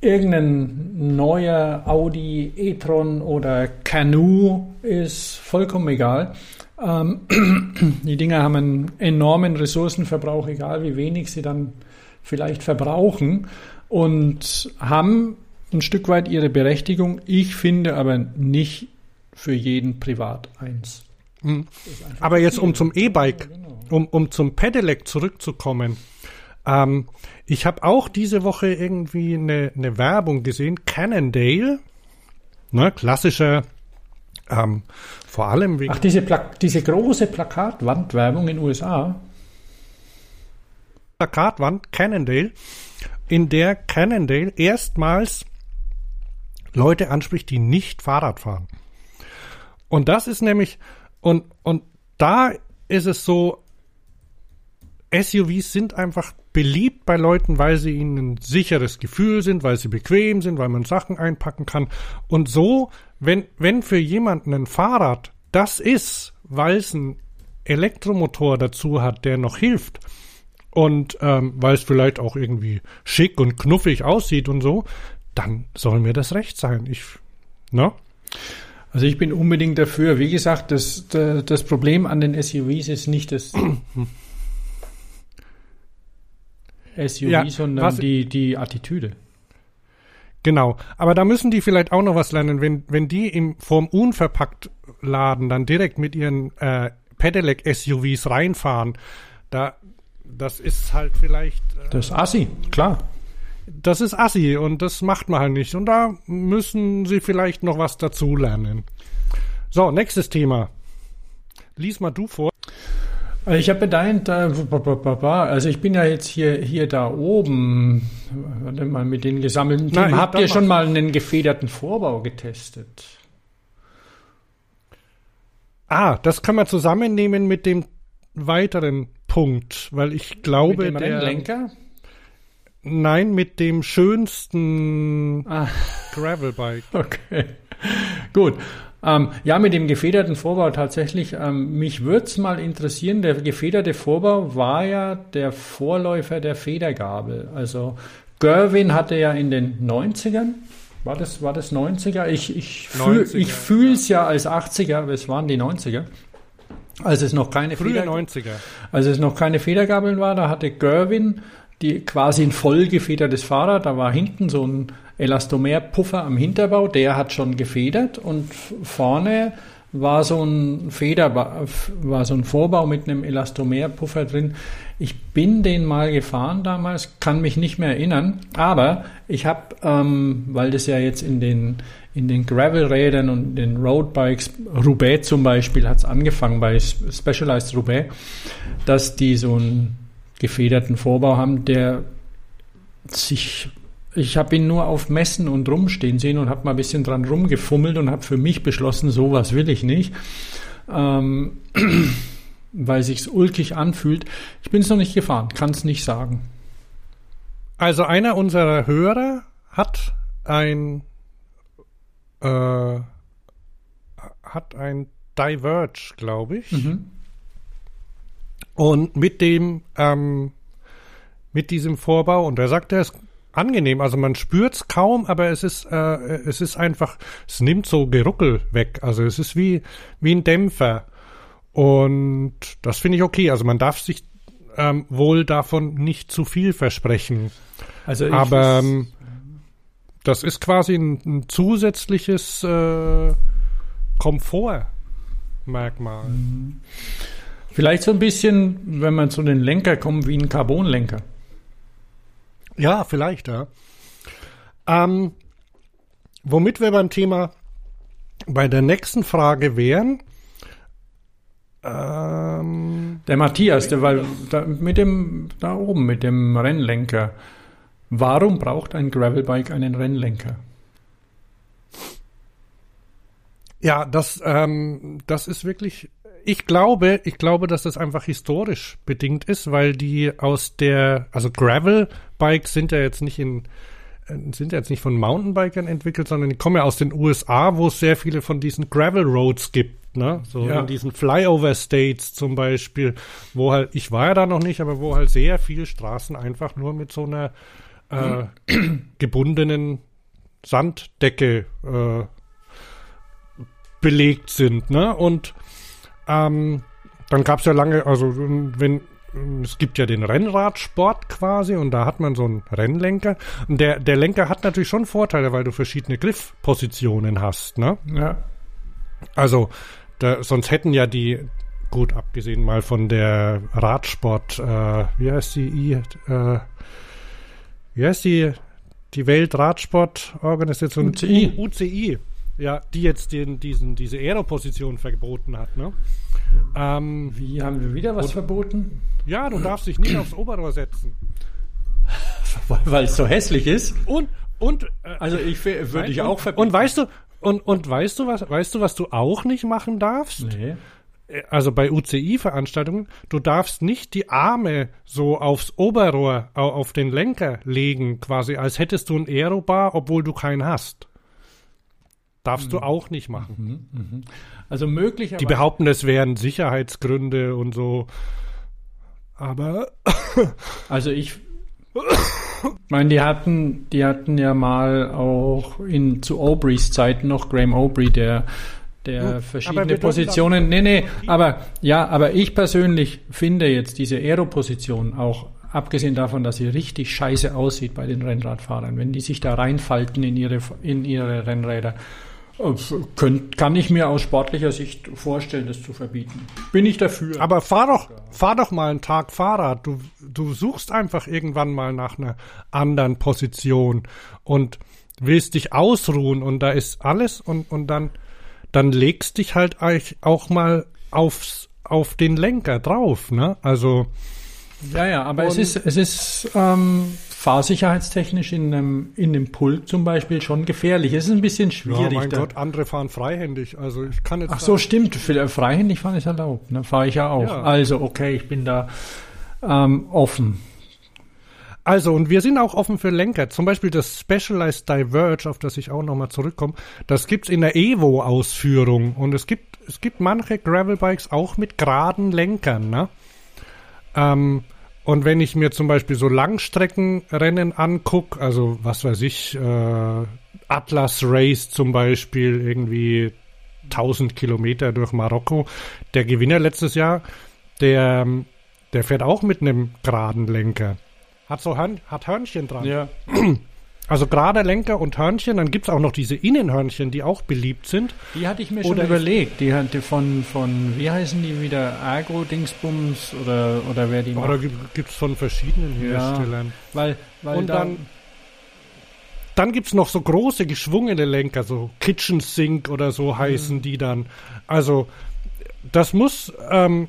B: irgendein neuer Audi e-tron oder Canoe ist vollkommen egal. Ähm, die Dinger haben einen enormen Ressourcenverbrauch, egal wie wenig sie dann vielleicht verbrauchen und haben ein Stück weit ihre Berechtigung. Ich finde aber nicht für jeden privat eins.
A: Hm. Aber jetzt um zum E-Bike,
B: Genau.
A: um, um zum Pedelec zurückzukommen. Ähm, ich habe auch diese Woche irgendwie eine, eine Werbung gesehen. Cannondale, ne, klassischer, ähm, vor allem wegen
B: Ach, diese, Pla diese große Plakatwandwerbung in den USA.
A: Plakatwand Cannondale, in der Cannondale erstmals Leute anspricht, die nicht Fahrrad fahren. Und das ist nämlich, und, und da ist es so, SUVs sind einfach beliebt bei Leuten, weil sie ihnen ein sicheres Gefühl sind, weil sie bequem sind, weil man Sachen einpacken kann. Und so, wenn, wenn für jemanden ein Fahrrad das ist, weil es einen Elektromotor dazu hat, der noch hilft, und ähm, weil es vielleicht auch irgendwie schick und knuffig aussieht und so, dann soll mir das recht sein. Ich, ne?
B: Also ich bin unbedingt dafür. Wie gesagt, das, das das Problem an den SUVs ist nicht das SUV,
A: Ja,
B: sondern
A: was-
B: die, die Attitüde.
A: Genau. Aber da müssen die vielleicht auch noch was lernen, wenn, wenn die im vorm unverpackt Laden dann direkt mit ihren äh, Pedelec SUVs reinfahren, da das ist halt vielleicht äh,
B: Das ist Assi, klar.
A: das ist assi und das macht man halt nicht und da müssen sie vielleicht noch was dazu lernen. So, nächstes Thema. Lies mal du vor.
B: Also Ich habe dein, also ich bin ja jetzt hier, hier da oben, warte mal, mit den gesammelten Themen.
A: ich-
B: Habt ihr schon mal einen gefederten Vorbau getestet?
A: Ah, das kann man zusammennehmen mit dem weiteren Punkt, weil ich glaube,
B: mit dem
A: der
B: Rennlenker?
A: nein, mit dem schönsten
B: Ah.
A: Gravelbike.
B: Okay, gut. Ähm, ja, mit dem gefederten Vorbau tatsächlich. Ähm, mich würde es mal interessieren, der gefederte Vorbau war ja der Vorläufer der Federgabel. Also Gerwin hatte ja in den 90ern, war das, war das 90er? Ich, ich, fühl,
A: 90er,
B: ich fühle es ja als 80er, aber es waren die 90er. Als es noch keine
A: Frühe
B: Feder-
A: 90er.
B: als es noch keine Federgabeln war, da hatte Gerwin die quasi ein voll gefedertes Fahrrad. Da war hinten so ein Elastomer-Puffer am Hinterbau, der hat schon gefedert und vorne war so ein Feder, war so ein Vorbau mit einem Elastomer-Puffer drin. Ich bin den mal gefahren damals, kann mich nicht mehr erinnern, aber ich habe, ähm, weil das ja jetzt in den in den Gravelrädern und den Roadbikes, Roubaix zum Beispiel, hat es angefangen bei Specialized Roubaix, dass die so einen gefederten Vorbau haben, der sich ich habe ihn nur auf Messen und rumstehen sehen und habe mal ein bisschen dran rumgefummelt und habe für mich beschlossen, sowas will ich nicht, ähm, weil sich's ulkig anfühlt. Ich bin es noch nicht gefahren, kann es nicht sagen.
A: Also einer unserer Hörer hat ein äh, hat ein Diverge, glaube ich.
B: Mhm.
A: Und mit dem ähm, mit diesem Vorbau und er sagt, er ist angenehm. Also man spürt's kaum, aber es ist, äh, es ist einfach, es nimmt so Geruckel weg. Also es ist wie, wie ein Dämpfer. Und das finde ich okay. Also man darf sich ähm, wohl davon nicht zu viel versprechen. Also aber ähm, das ist quasi ein, ein zusätzliches äh, Komfortmerkmal. Mhm.
B: Vielleicht so ein bisschen, wenn man zu den Lenker kommt, wie ein Carbonlenker.
A: Ja, vielleicht, ja. Ähm, womit wir beim Thema bei der nächsten Frage wären.
B: Ähm, der Matthias, der war da, mit dem da oben mit dem Rennlenker. Warum braucht ein Gravelbike einen Rennlenker?
A: Ja, das ähm, das ist wirklich ich glaube, ich glaube, dass das einfach historisch bedingt ist, weil die aus der, also Gravel-Bikes sind ja jetzt nicht in, äh, sind ja jetzt nicht von Mountainbikern entwickelt, sondern die kommen ja aus den USA, wo es sehr viele von diesen Gravel Roads gibt, ne? So ja. in diesen Flyover States zum Beispiel, wo halt, ich war ja da noch nicht, aber wo halt sehr viele Straßen einfach nur mit so einer äh, gebundenen Sanddecke äh, belegt sind, ne? Und ähm, dann gab es ja lange, also wenn es gibt ja den Rennradsport quasi und da hat man so einen Rennlenker. Und der, der Lenker hat natürlich schon Vorteile, weil du verschiedene Griffpositionen hast, ne? Ja. Also, da, sonst hätten ja die, gut, abgesehen mal von der Radsport, äh, wie heißt die, äh, wie heißt die, die Weltradsportorganisation? UCI. UCI ja, die jetzt den, diesen, diese Aero-Position verboten hat. Ne?
B: Ähm, Wie haben wir wieder was und, verboten?
A: Ja, du darfst dich nicht aufs Oberrohr setzen.
B: Weil es so hässlich ist.
A: Und und
B: äh, also ich würde ich auch
A: verbieten. Und weißt du und und weißt du was weißt du was du auch nicht machen darfst? Nee. Äh, also bei UCI-Veranstaltungen, du darfst nicht die Arme so aufs Oberrohr, auf den Lenker legen, quasi, als hättest du ein Aerobar, obwohl du keinen hast. Darfst mhm. du auch nicht machen. Mhm,
B: mhm. Also möglicherweise.
A: Die behaupten, es wären Sicherheitsgründe und so. Aber.
B: also ich. meine, die hatten, die hatten ja mal auch in zu Aubreys Zeiten noch Graham Aubrey, der der verschiedene Positionen. Nee, nee, aber ja, aber ich persönlich finde jetzt diese Aero-Position auch abgesehen davon, dass sie richtig scheiße aussieht bei den Rennradfahrern, wenn die sich da reinfalten in ihre in ihre Rennräder. Könnt, kann ich mir aus sportlicher Sicht vorstellen, das zu verbieten. Bin ich dafür.
A: Aber fahr doch, fahr doch mal einen Tag Fahrrad. Du, du suchst einfach irgendwann mal nach einer anderen Position und willst dich ausruhen und da ist alles und, und dann, dann legst dich halt auch mal aufs, auf den Lenker drauf, ne? Also.
B: Ja, ja, aber es ist, es ist, ähm, fahrsicherheitstechnisch in einem, in einem Pulk zum Beispiel schon gefährlich. Es ist ein bisschen schwierig. Ja,
A: mein da. Gott, andere fahren freihändig. Also ich kann jetzt.
B: Ach so, stimmt. Freihändig fahren ist erlaubt. Ne? Fahre ich ja auch. Ja. Also okay, ich bin da ähm, offen.
A: Also, und wir sind auch offen für Lenker. Zum Beispiel das Specialized Diverge, auf das ich auch nochmal zurückkomme, das gibt's in der Evo-Ausführung. Und es gibt, es gibt manche Gravelbikes auch mit geraden Lenkern, ne? Ähm, und wenn ich mir zum Beispiel so Langstreckenrennen angucke, also was weiß ich, äh, Atlas Race zum Beispiel, irgendwie 1000 Kilometer durch Marokko, der Gewinner letztes Jahr, der, der fährt auch mit einem geraden Lenker. Hat so Hörn, hat Hörnchen dran. Ja. Also gerade Lenker und Hörnchen, dann gibt es auch noch diese Innenhörnchen, die auch beliebt sind.
B: Die hatte ich mir schon überlegt. Die hatte von, von, wie heißen die wieder, Agro-Dingsbums oder, oder wer die?
A: Oder gibt es von verschiedenen Herstellern.
B: Ja, weil, weil
A: und da dann, dann gibt es noch so große geschwungene Lenker, so Kitchen Sink oder so heißen mhm. die dann. Also das muss, ähm,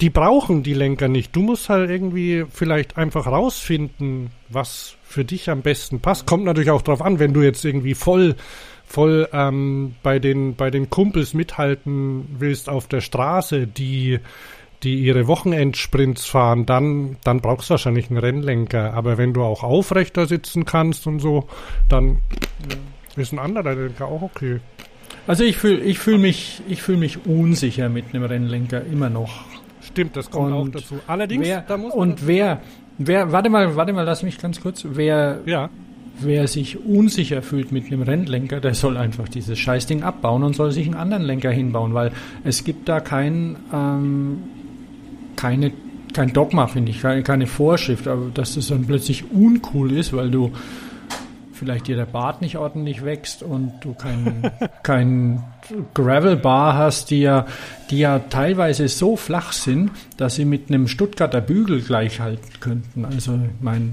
A: die brauchen die Lenker nicht. Du musst halt irgendwie vielleicht einfach rausfinden, was für dich am besten passt. Kommt natürlich auch drauf an, wenn du jetzt irgendwie voll voll ähm, bei den bei den Kumpels mithalten willst auf der Straße, die die ihre Wochenendsprints fahren, dann dann brauchst du wahrscheinlich einen Rennlenker. Aber wenn du auch aufrechter sitzen kannst und so, dann ist ein anderer Lenker auch okay.
B: Also ich fühle ich fühl mich ich fühle mich unsicher mit einem Rennlenker immer noch.
A: Stimmt, das kommt und auch dazu.
B: Allerdings, wer, da muss und wer wer, warte mal, warte mal, lass mich ganz kurz. Wer,
A: Ja.
B: wer sich unsicher fühlt mit einem Rennlenker, der soll einfach dieses Scheißding abbauen und soll sich einen anderen Lenker hinbauen, weil es gibt da kein, ähm, keine, kein Dogma, finde ich, keine, keine Vorschrift, aber dass das dann plötzlich uncool ist, weil du vielleicht dir der Bart nicht ordentlich wächst und du kein, kein Gravel-Bar hast, die ja, die ja teilweise so flach sind, dass sie mit einem Stuttgarter Bügel gleich halten könnten. Also, ich meine,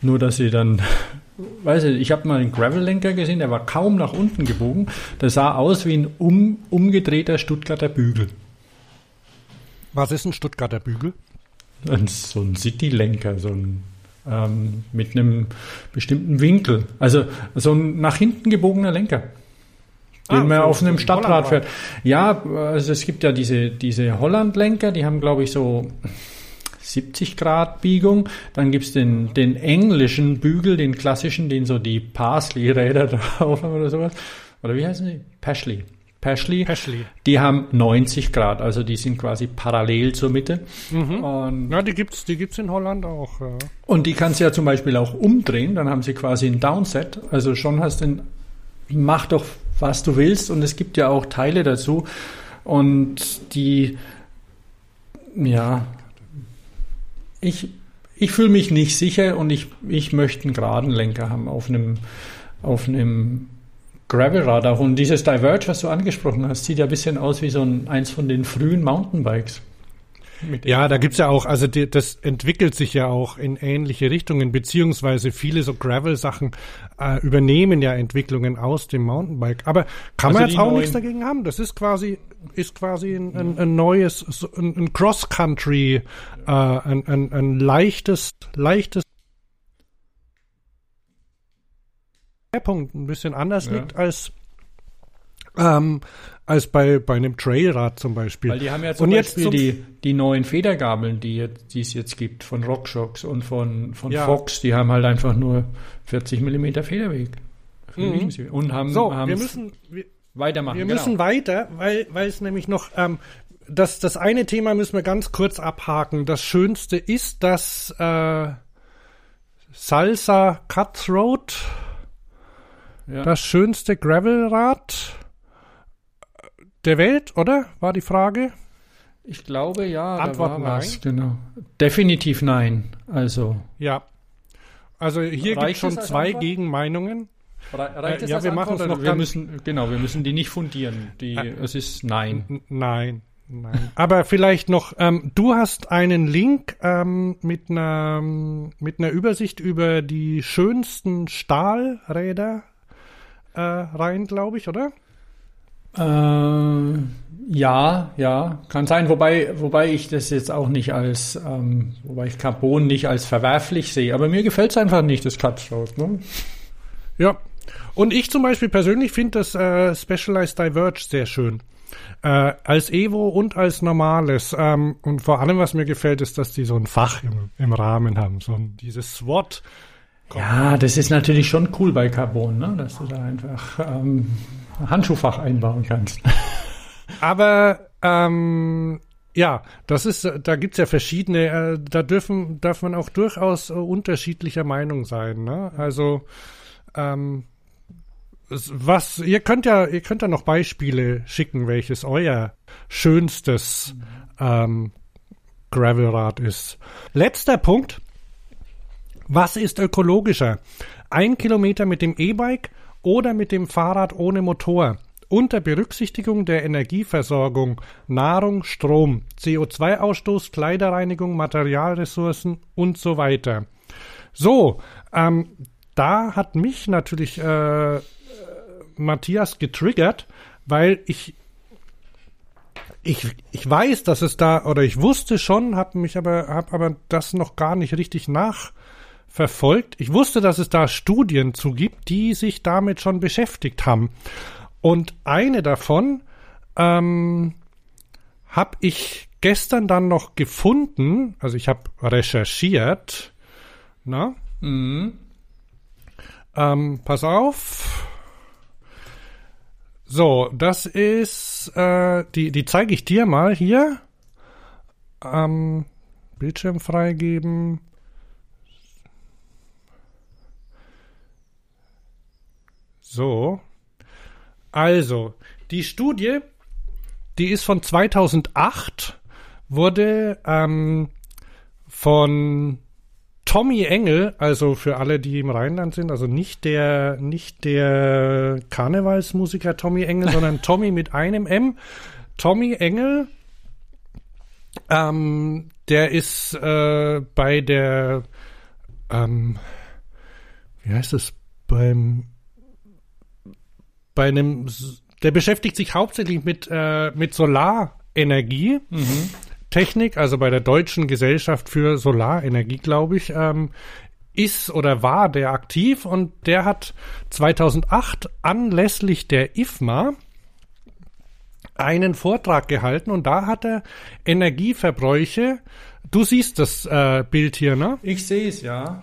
B: nur dass sie dann, weiß ich, ich habe mal einen Gravel-Lenker gesehen, der war kaum nach unten gebogen. Der sah aus wie ein um, umgedrehter Stuttgarter Bügel.
A: Was ist ein Stuttgarter Bügel?
B: Ein, so ein City-Lenker, so ein ähm, mit einem bestimmten Winkel. Also so ein nach hinten gebogener Lenker. Den
A: Ah,
B: man
A: so-
B: auf einem
A: ein
B: Stadtrad fährt. Ja, also es gibt ja diese, diese Holland-Lenker, die haben, glaube ich, so 70 Grad Biegung. Dann gibt's den, den englischen Bügel, den klassischen, den so die Parsley-Räder drauf haben oder sowas. Oder wie heißen die? Pashley. Pashley.
A: Pashley.
B: Die haben 90 Grad, also die sind quasi parallel zur Mitte. Und
A: Ja, die gibt's, die gibt's in Holland auch. Ja.
B: und die kannst du ja zum Beispiel auch umdrehen, dann haben sie quasi ein Downset. Also schon hast du ein, mach doch, was du willst. Und es gibt ja auch Teile dazu. Und die, ja, ich, ich fühle mich nicht sicher und ich, ich möchte einen geraden Lenker haben auf einem, auf einem Gravelrad auch. Und dieses Diverge, was du angesprochen hast, sieht ja ein bisschen aus wie so ein, eins von den frühen Mountainbikes.
A: Ja, da gibt's ja auch, also die, das entwickelt sich ja auch in ähnliche Richtungen, beziehungsweise viele so Gravel-Sachen äh, übernehmen ja Entwicklungen aus dem Mountainbike. Aber kann man
B: Also
A: jetzt
B: die
A: auch
B: neuen-
A: nichts dagegen haben. Das ist quasi, ist quasi ein, ein, ein neues, ein, ein Cross-Country, äh, ein, ein, ein leichtes, leichtes Schwerpunkt ein bisschen anders
B: Ja.
A: liegt als ähm, als bei, bei einem Trailrad zum Beispiel.
B: Weil die haben ja zum
A: Und jetzt
B: Beispiel
A: zum-
B: die, die neuen Federgabeln, die, jetzt, die es jetzt gibt, von RockShox und von, von
A: Ja.
B: Fox, die haben halt einfach nur 40 mm Federweg.
A: Mhm.
B: Und haben,
A: So, wir müssen, wir,
B: weitermachen.
A: wir
B: genau.
A: müssen weiter, weil, weil es nämlich noch, ähm, das, das eine Thema müssen wir ganz kurz abhaken. Das Schönste ist das äh, Salsa Cutthroat,
B: ja.
A: das schönste Gravelrad der Welt, oder? War die Frage?
B: Ich glaube, ja. war was, Genau. Definitiv nein. Also,
A: Ja. Also hier gibt es schon zwei
B: Antwort?
A: Gegenmeinungen.
B: reicht
A: Äh,
B: es
A: ja, wir machen's
B: Antwort,
A: noch
B: wir müssen, genau, wir müssen die nicht fundieren. Die,
A: Äh,
B: es ist nein.
A: Nein, nein. Aber vielleicht noch, ähm, du hast einen Link ähm, mit einer mit einer Übersicht über die schönsten Stahlräder äh, rein, glaube ich, oder?
B: Äh, ja, ja, kann sein. Wobei, wobei ich das jetzt auch nicht als, ähm, wobei ich Carbon nicht als verwerflich sehe. Aber mir gefällt es einfach nicht, das Cutthroat. Ne?
A: Ja. Und ich zum Beispiel persönlich finde das äh, Specialized Diverge sehr schön. Äh, als Evo und als normales. Ähm, und vor allem, was mir gefällt, ist, dass die so ein Fach im, im Rahmen haben. So ein, dieses SWAT.
B: Ja, das ist natürlich schon cool bei Carbon, ne? dass du da einfach ähm, ein Handschuhfach einbauen kannst.
A: Aber ähm, ja, das ist, da gibt's ja verschiedene, äh, da dürfen, darf man auch durchaus äh, unterschiedlicher Meinung sein. Ne? Also ähm, es- was, ihr könnt ja, ihr könnt ja noch Beispiele schicken, welches euer schönstes ähm, Gravelrad ist. Letzter Punkt. Was ist ökologischer? Ein Kilometer mit dem E-Bike oder mit dem Fahrrad ohne Motor? Unter Berücksichtigung der Energieversorgung, Nahrung, Strom, CO2-Ausstoß, Kleiderreinigung, Materialressourcen und so weiter. So, ähm, da hat mich natürlich äh, Matthias getriggert, weil ich ich, ich weiß, dass es da, oder ich wusste schon, habe aber, habe aber das noch gar nicht richtig nachverfolgt. Ich wusste, dass es da Studien zu gibt, die sich damit schon beschäftigt haben. Und eine davon ähm, habe ich gestern dann noch gefunden, also ich habe recherchiert, na,
B: Mhm.
A: ähm, pass auf. So, das ist, äh, die, die zeige ich dir mal hier. Ähm, Bildschirm freigeben. So. Also, die Studie, die ist von 2008, wurde ähm, von Tommy Engel, also für alle, die im Rheinland sind, also nicht der, nicht der Karnevalsmusiker Tommy Engel, sondern Tommy mit einem M. Tommy Engel, ähm, der ist äh, bei der, ähm, wie heißt es, beim, bei einem, der beschäftigt sich hauptsächlich mit, äh, mit Solarenergie. Mhm. Technik, also bei der Deutschen Gesellschaft für Solarenergie, glaube ich, ähm, ist oder war der aktiv und der hat 2008 anlässlich der IFMA einen Vortrag gehalten und da hat er Energieverbräuche. Du siehst das äh, Bild hier, ne?
B: Ich sehe es, ja.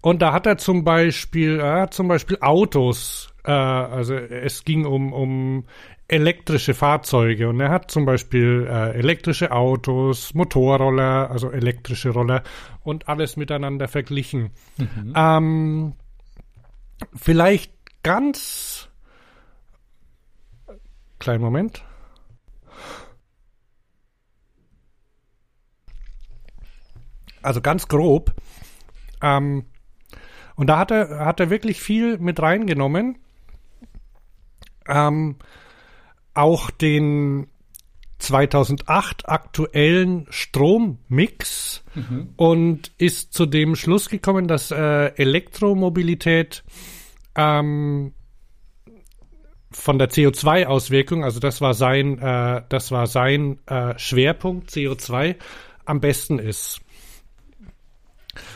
A: Und da hat er zum Beispiel, äh, zum Beispiel Autos, äh, also es ging um, um elektrische Fahrzeuge und er hat zum Beispiel äh, elektrische Autos, Motorroller, also elektrische Roller und alles miteinander verglichen. Mhm. Ähm, vielleicht ganz kleinen Moment. Also ganz grob. Ähm, und da hat er, hat er wirklich viel mit reingenommen. Ähm, auch den 2008 aktuellen Strommix mhm. und ist zu dem Schluss gekommen, dass äh, Elektromobilität ähm, von der CO2-Auswirkung, also das war sein, äh, das war sein äh, Schwerpunkt CO2, am besten ist.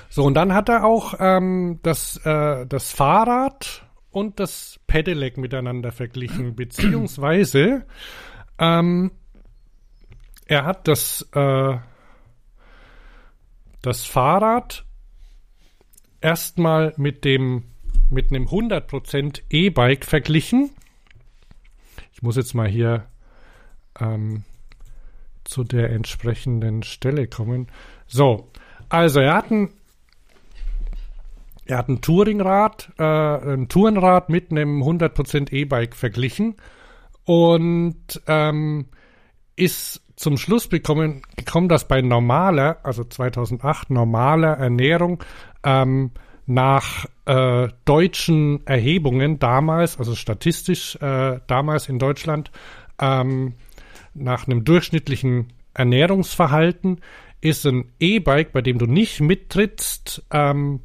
A: So und dann hat er auch ähm, das äh, das Fahrrad und das Pedelec miteinander verglichen, beziehungsweise ähm, er hat das, äh, das Fahrrad erstmal mit dem mit einem 100% E-Bike verglichen. Ich muss jetzt mal hier ähm, zu der entsprechenden Stelle kommen. So, also er hat ein er hat ein Touringrad, äh, ein Tourenrad mit einem 100% E-Bike verglichen und ähm, ist zum Schluss bekommen, gekommen, dass bei normaler, also 2008 normaler Ernährung ähm, nach äh, deutschen Erhebungen damals, also statistisch äh, damals in Deutschland, ähm, nach einem durchschnittlichen Ernährungsverhalten ist ein E-Bike, bei dem du nicht mittrittst, ähm,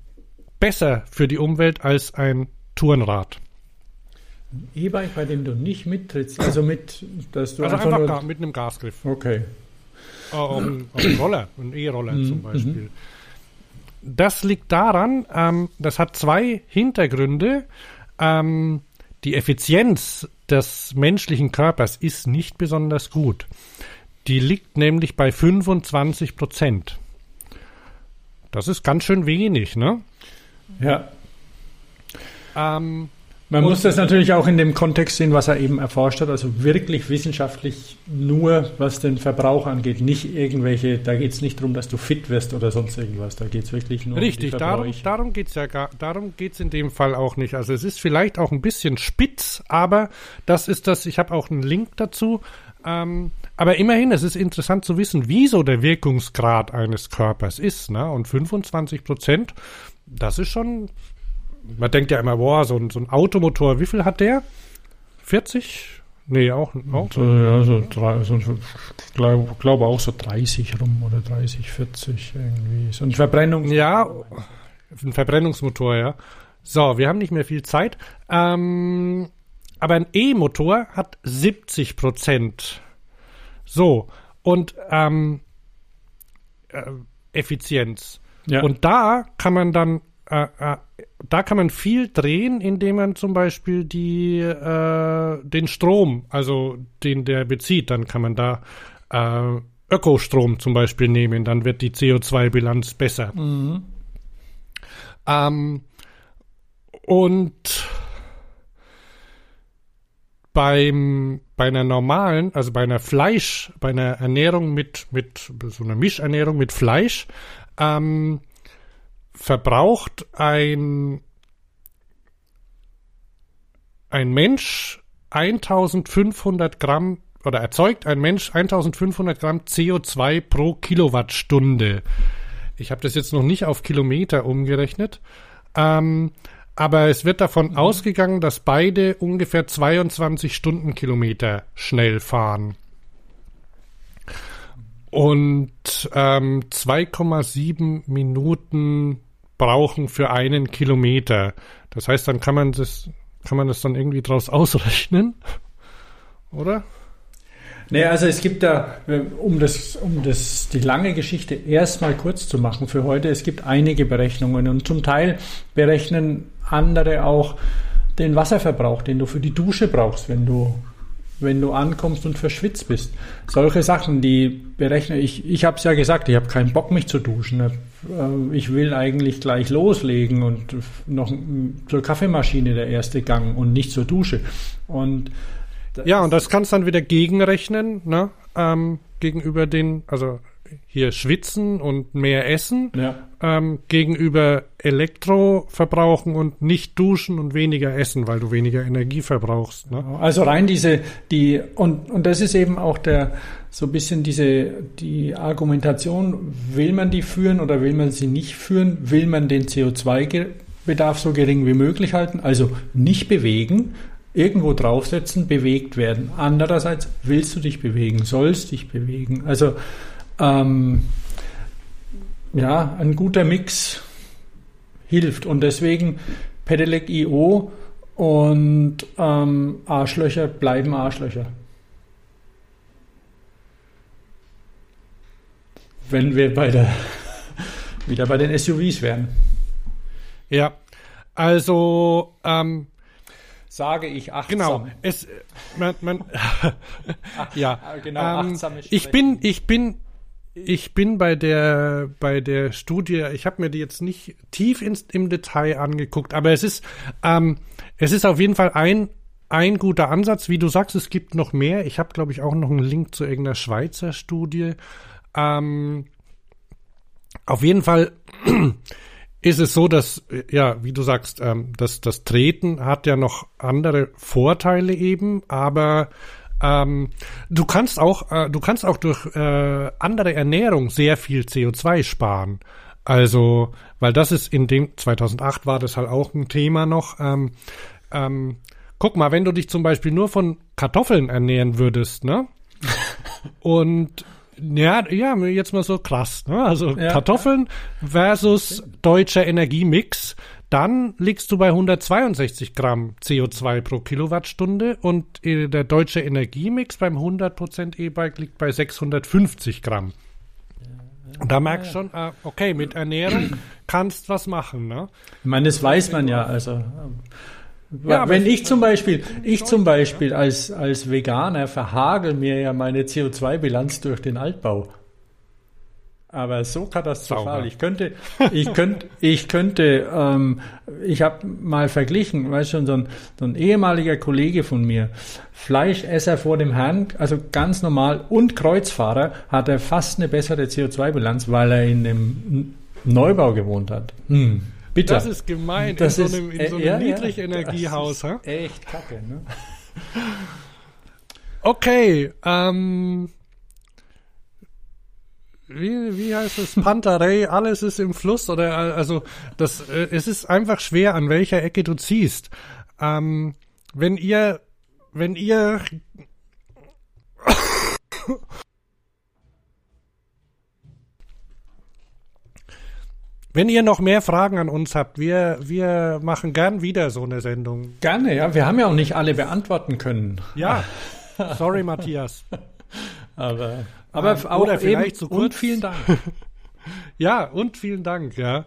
A: besser für die Umwelt als ein Tourenrad.
B: E-Bike, bei dem du nicht mittrittst, also mit,
A: dass du also einfach, einfach mit einem Gasgriff.
B: Okay.
A: Äh, auf, einen, Roller, ein E-Roller mhm. zum Beispiel. Mhm. Das liegt daran, ähm, das hat zwei Hintergründe. Ähm, die Effizienz des menschlichen Körpers ist nicht besonders gut. Die liegt nämlich bei 25 Prozent. Das ist ganz schön wenig, ne?
B: Ja. Ähm, man muss das natürlich auch in dem Kontext sehen, was er eben erforscht hat, also wirklich wissenschaftlich nur, was den Verbrauch angeht, nicht irgendwelche, da geht es nicht darum, dass du fit wirst oder sonst irgendwas, da geht es wirklich nur
A: Richtig, um die darum, darum geht es ja gar, darum geht es in dem Fall auch nicht. Also es ist vielleicht auch ein bisschen spitz, aber das ist das, ich habe auch einen Link dazu, ähm, aber immerhin, es ist interessant zu wissen, wieso der Wirkungsgrad eines Körpers ist, ne? und 25 Prozent das ist schon. Man denkt ja immer, boah, so ein, so ein Automotor, wie viel hat der? 40? Nee, auch. auch
B: so, ja, so, drei, so ich glaube, glaube auch so 30 rum oder 30, 40 irgendwie. So ein Verbrennungs
A: Ja, ein Verbrennungsmotor, ja. So, wir haben nicht mehr viel Zeit. Ähm, aber ein E-Motor hat 70 Prozent. So, und ähm, äh, Effizienz. Ja. Und da kann man dann, äh, äh, da kann man viel drehen, indem man zum Beispiel die, äh, den Strom, also den der bezieht, dann kann man da äh, Ökostrom zum Beispiel nehmen, dann wird die CO2-Bilanz besser. Mhm. Ähm, und beim, bei einer normalen, also bei einer Fleisch, bei einer Ernährung mit, mit so einer Mischernährung mit Fleisch, ähm, verbraucht ein ein Mensch 1500 Gramm oder erzeugt ein Mensch 1500 Gramm CO2 pro Kilowattstunde. Ich habe das jetzt noch nicht auf Kilometer umgerechnet. Ähm, aber es wird davon mhm. ausgegangen, dass beide ungefähr 22 Stundenkilometer schnell fahren. Und ähm, 2,7 Minuten brauchen für einen Kilometer. Das heißt, dann kann man das, kann man das dann irgendwie draus ausrechnen, oder?
B: Nee, also es gibt da, um das, um das, die lange Geschichte erstmal kurz zu machen für heute, es gibt einige Berechnungen und zum Teil berechnen andere auch den Wasserverbrauch, den du für die Dusche brauchst, wenn du, wenn du ankommst und verschwitzt bist. Solche Sachen, die berechne ich, ich habe es ja gesagt, ich habe keinen Bock, mich zu duschen. Äh, ich will eigentlich gleich loslegen und noch zur Kaffeemaschine der erste Gang und nicht zur Dusche. Und
A: ja, und das kannst dann wieder gegenrechnen, ne? Ähm, gegenüber den, also hier schwitzen und mehr essen, ja. Ähm, gegenüber Elektro verbrauchen und nicht duschen und weniger essen, weil du weniger Energie verbrauchst. Ne?
B: Also rein diese, die, und, und das ist eben auch der, so ein bisschen diese, die Argumentation, will man die führen oder will man sie nicht führen? Will man den CO2-Bedarf so gering wie möglich halten? Also nicht bewegen, irgendwo draufsetzen, bewegt werden. Andererseits willst du dich bewegen, sollst dich bewegen. Also ähm, ja, ein guter Mix hilft und deswegen Pedelec IO und ähm, Arschlöcher bleiben Arschlöcher. Wenn wir bei der wieder bei den SUVs wären.
A: Ja, also ähm,
B: sage ich achtsam.
A: Genau, es, man, man, ja, genau, ähm, ich bin, ich bin, ich bin bei der, bei der Studie, ich habe mir die jetzt nicht tief ins, im Detail angeguckt, aber es ist, ähm, es ist auf jeden Fall ein, ein guter Ansatz. Wie du sagst, es gibt noch mehr. Ich habe, glaube ich, auch noch einen Link zu irgendeiner Schweizer Studie. Ähm, auf jeden Fall ist es so, dass, ja, wie du sagst, ähm, das, das Treten hat ja noch andere Vorteile eben, aber ähm, du kannst auch, äh, du kannst auch durch äh, andere Ernährung sehr viel CO2 sparen. Also, weil das ist in dem 2008 war das halt auch ein Thema noch. Ähm, ähm, guck mal, wenn du dich zum Beispiel nur von Kartoffeln ernähren würdest, ne? Und ja, ja, jetzt mal so krass. Ne? Also ja, Kartoffeln ja. versus deutscher Energiemix. Dann liegst du bei 162 Gramm CO2 pro Kilowattstunde und äh, der deutsche Energiemix beim 100% E-Bike liegt bei 650 Gramm. Und da merkst du schon, ah, okay, mit Ernährung kannst was machen. Ne?
B: Ich meine, das weiß man ja. Also ja, wenn ich zum Beispiel, ich zum Beispiel als, als Veganer verhagel mir ja meine CO2-Bilanz durch den Altbau. Aber so katastrophal. Ich könnte, ich könnte, ich könnte, ähm, ich habe mal verglichen, weißt schon, so ein, so ein ehemaliger Kollege von mir, Fleischesser vor dem Herrn, also ganz normal und Kreuzfahrer, hat er fast eine bessere CO2-Bilanz, weil er in dem Neubau gewohnt hat. Hm.
A: Bitte. Das ist gemein
B: das in so einem,
A: in so einem ja, Niedrigenergiehaus.
B: Ja, echt kacke, ne?
A: Okay, ähm, wie, wie heißt es? Pantarei, alles ist im Fluss oder also das äh, es ist einfach schwer, an welcher Ecke du ziehst. Ähm, wenn ihr wenn ihr Wenn ihr noch mehr Fragen an uns habt, wir, wir machen gern wieder so eine Sendung.
B: Gerne, ja. Wir haben ja auch nicht alle beantworten können.
A: Ja. Sorry, Matthias.
B: Aber, aber ähm, auch oder vielleicht zu kurz. Und
A: vielen Dank. ja, und vielen Dank, ja.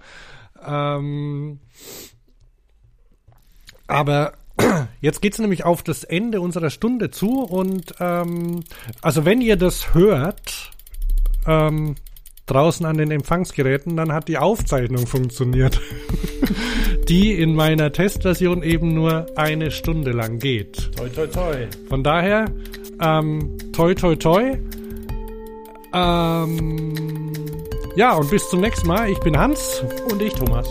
A: Ähm, aber jetzt geht's nämlich auf das Ende unserer Stunde zu und ähm, also wenn ihr das hört, ähm, draußen an den Empfangsgeräten, dann hat die Aufzeichnung funktioniert, die in meiner Testversion eben nur eine Stunde lang geht.
B: Toi, toi, toi.
A: Von daher, ähm, toi, toi, toi. Ähm, ja, und bis zum nächsten Mal. Ich bin Hans.
B: Und ich, Thomas.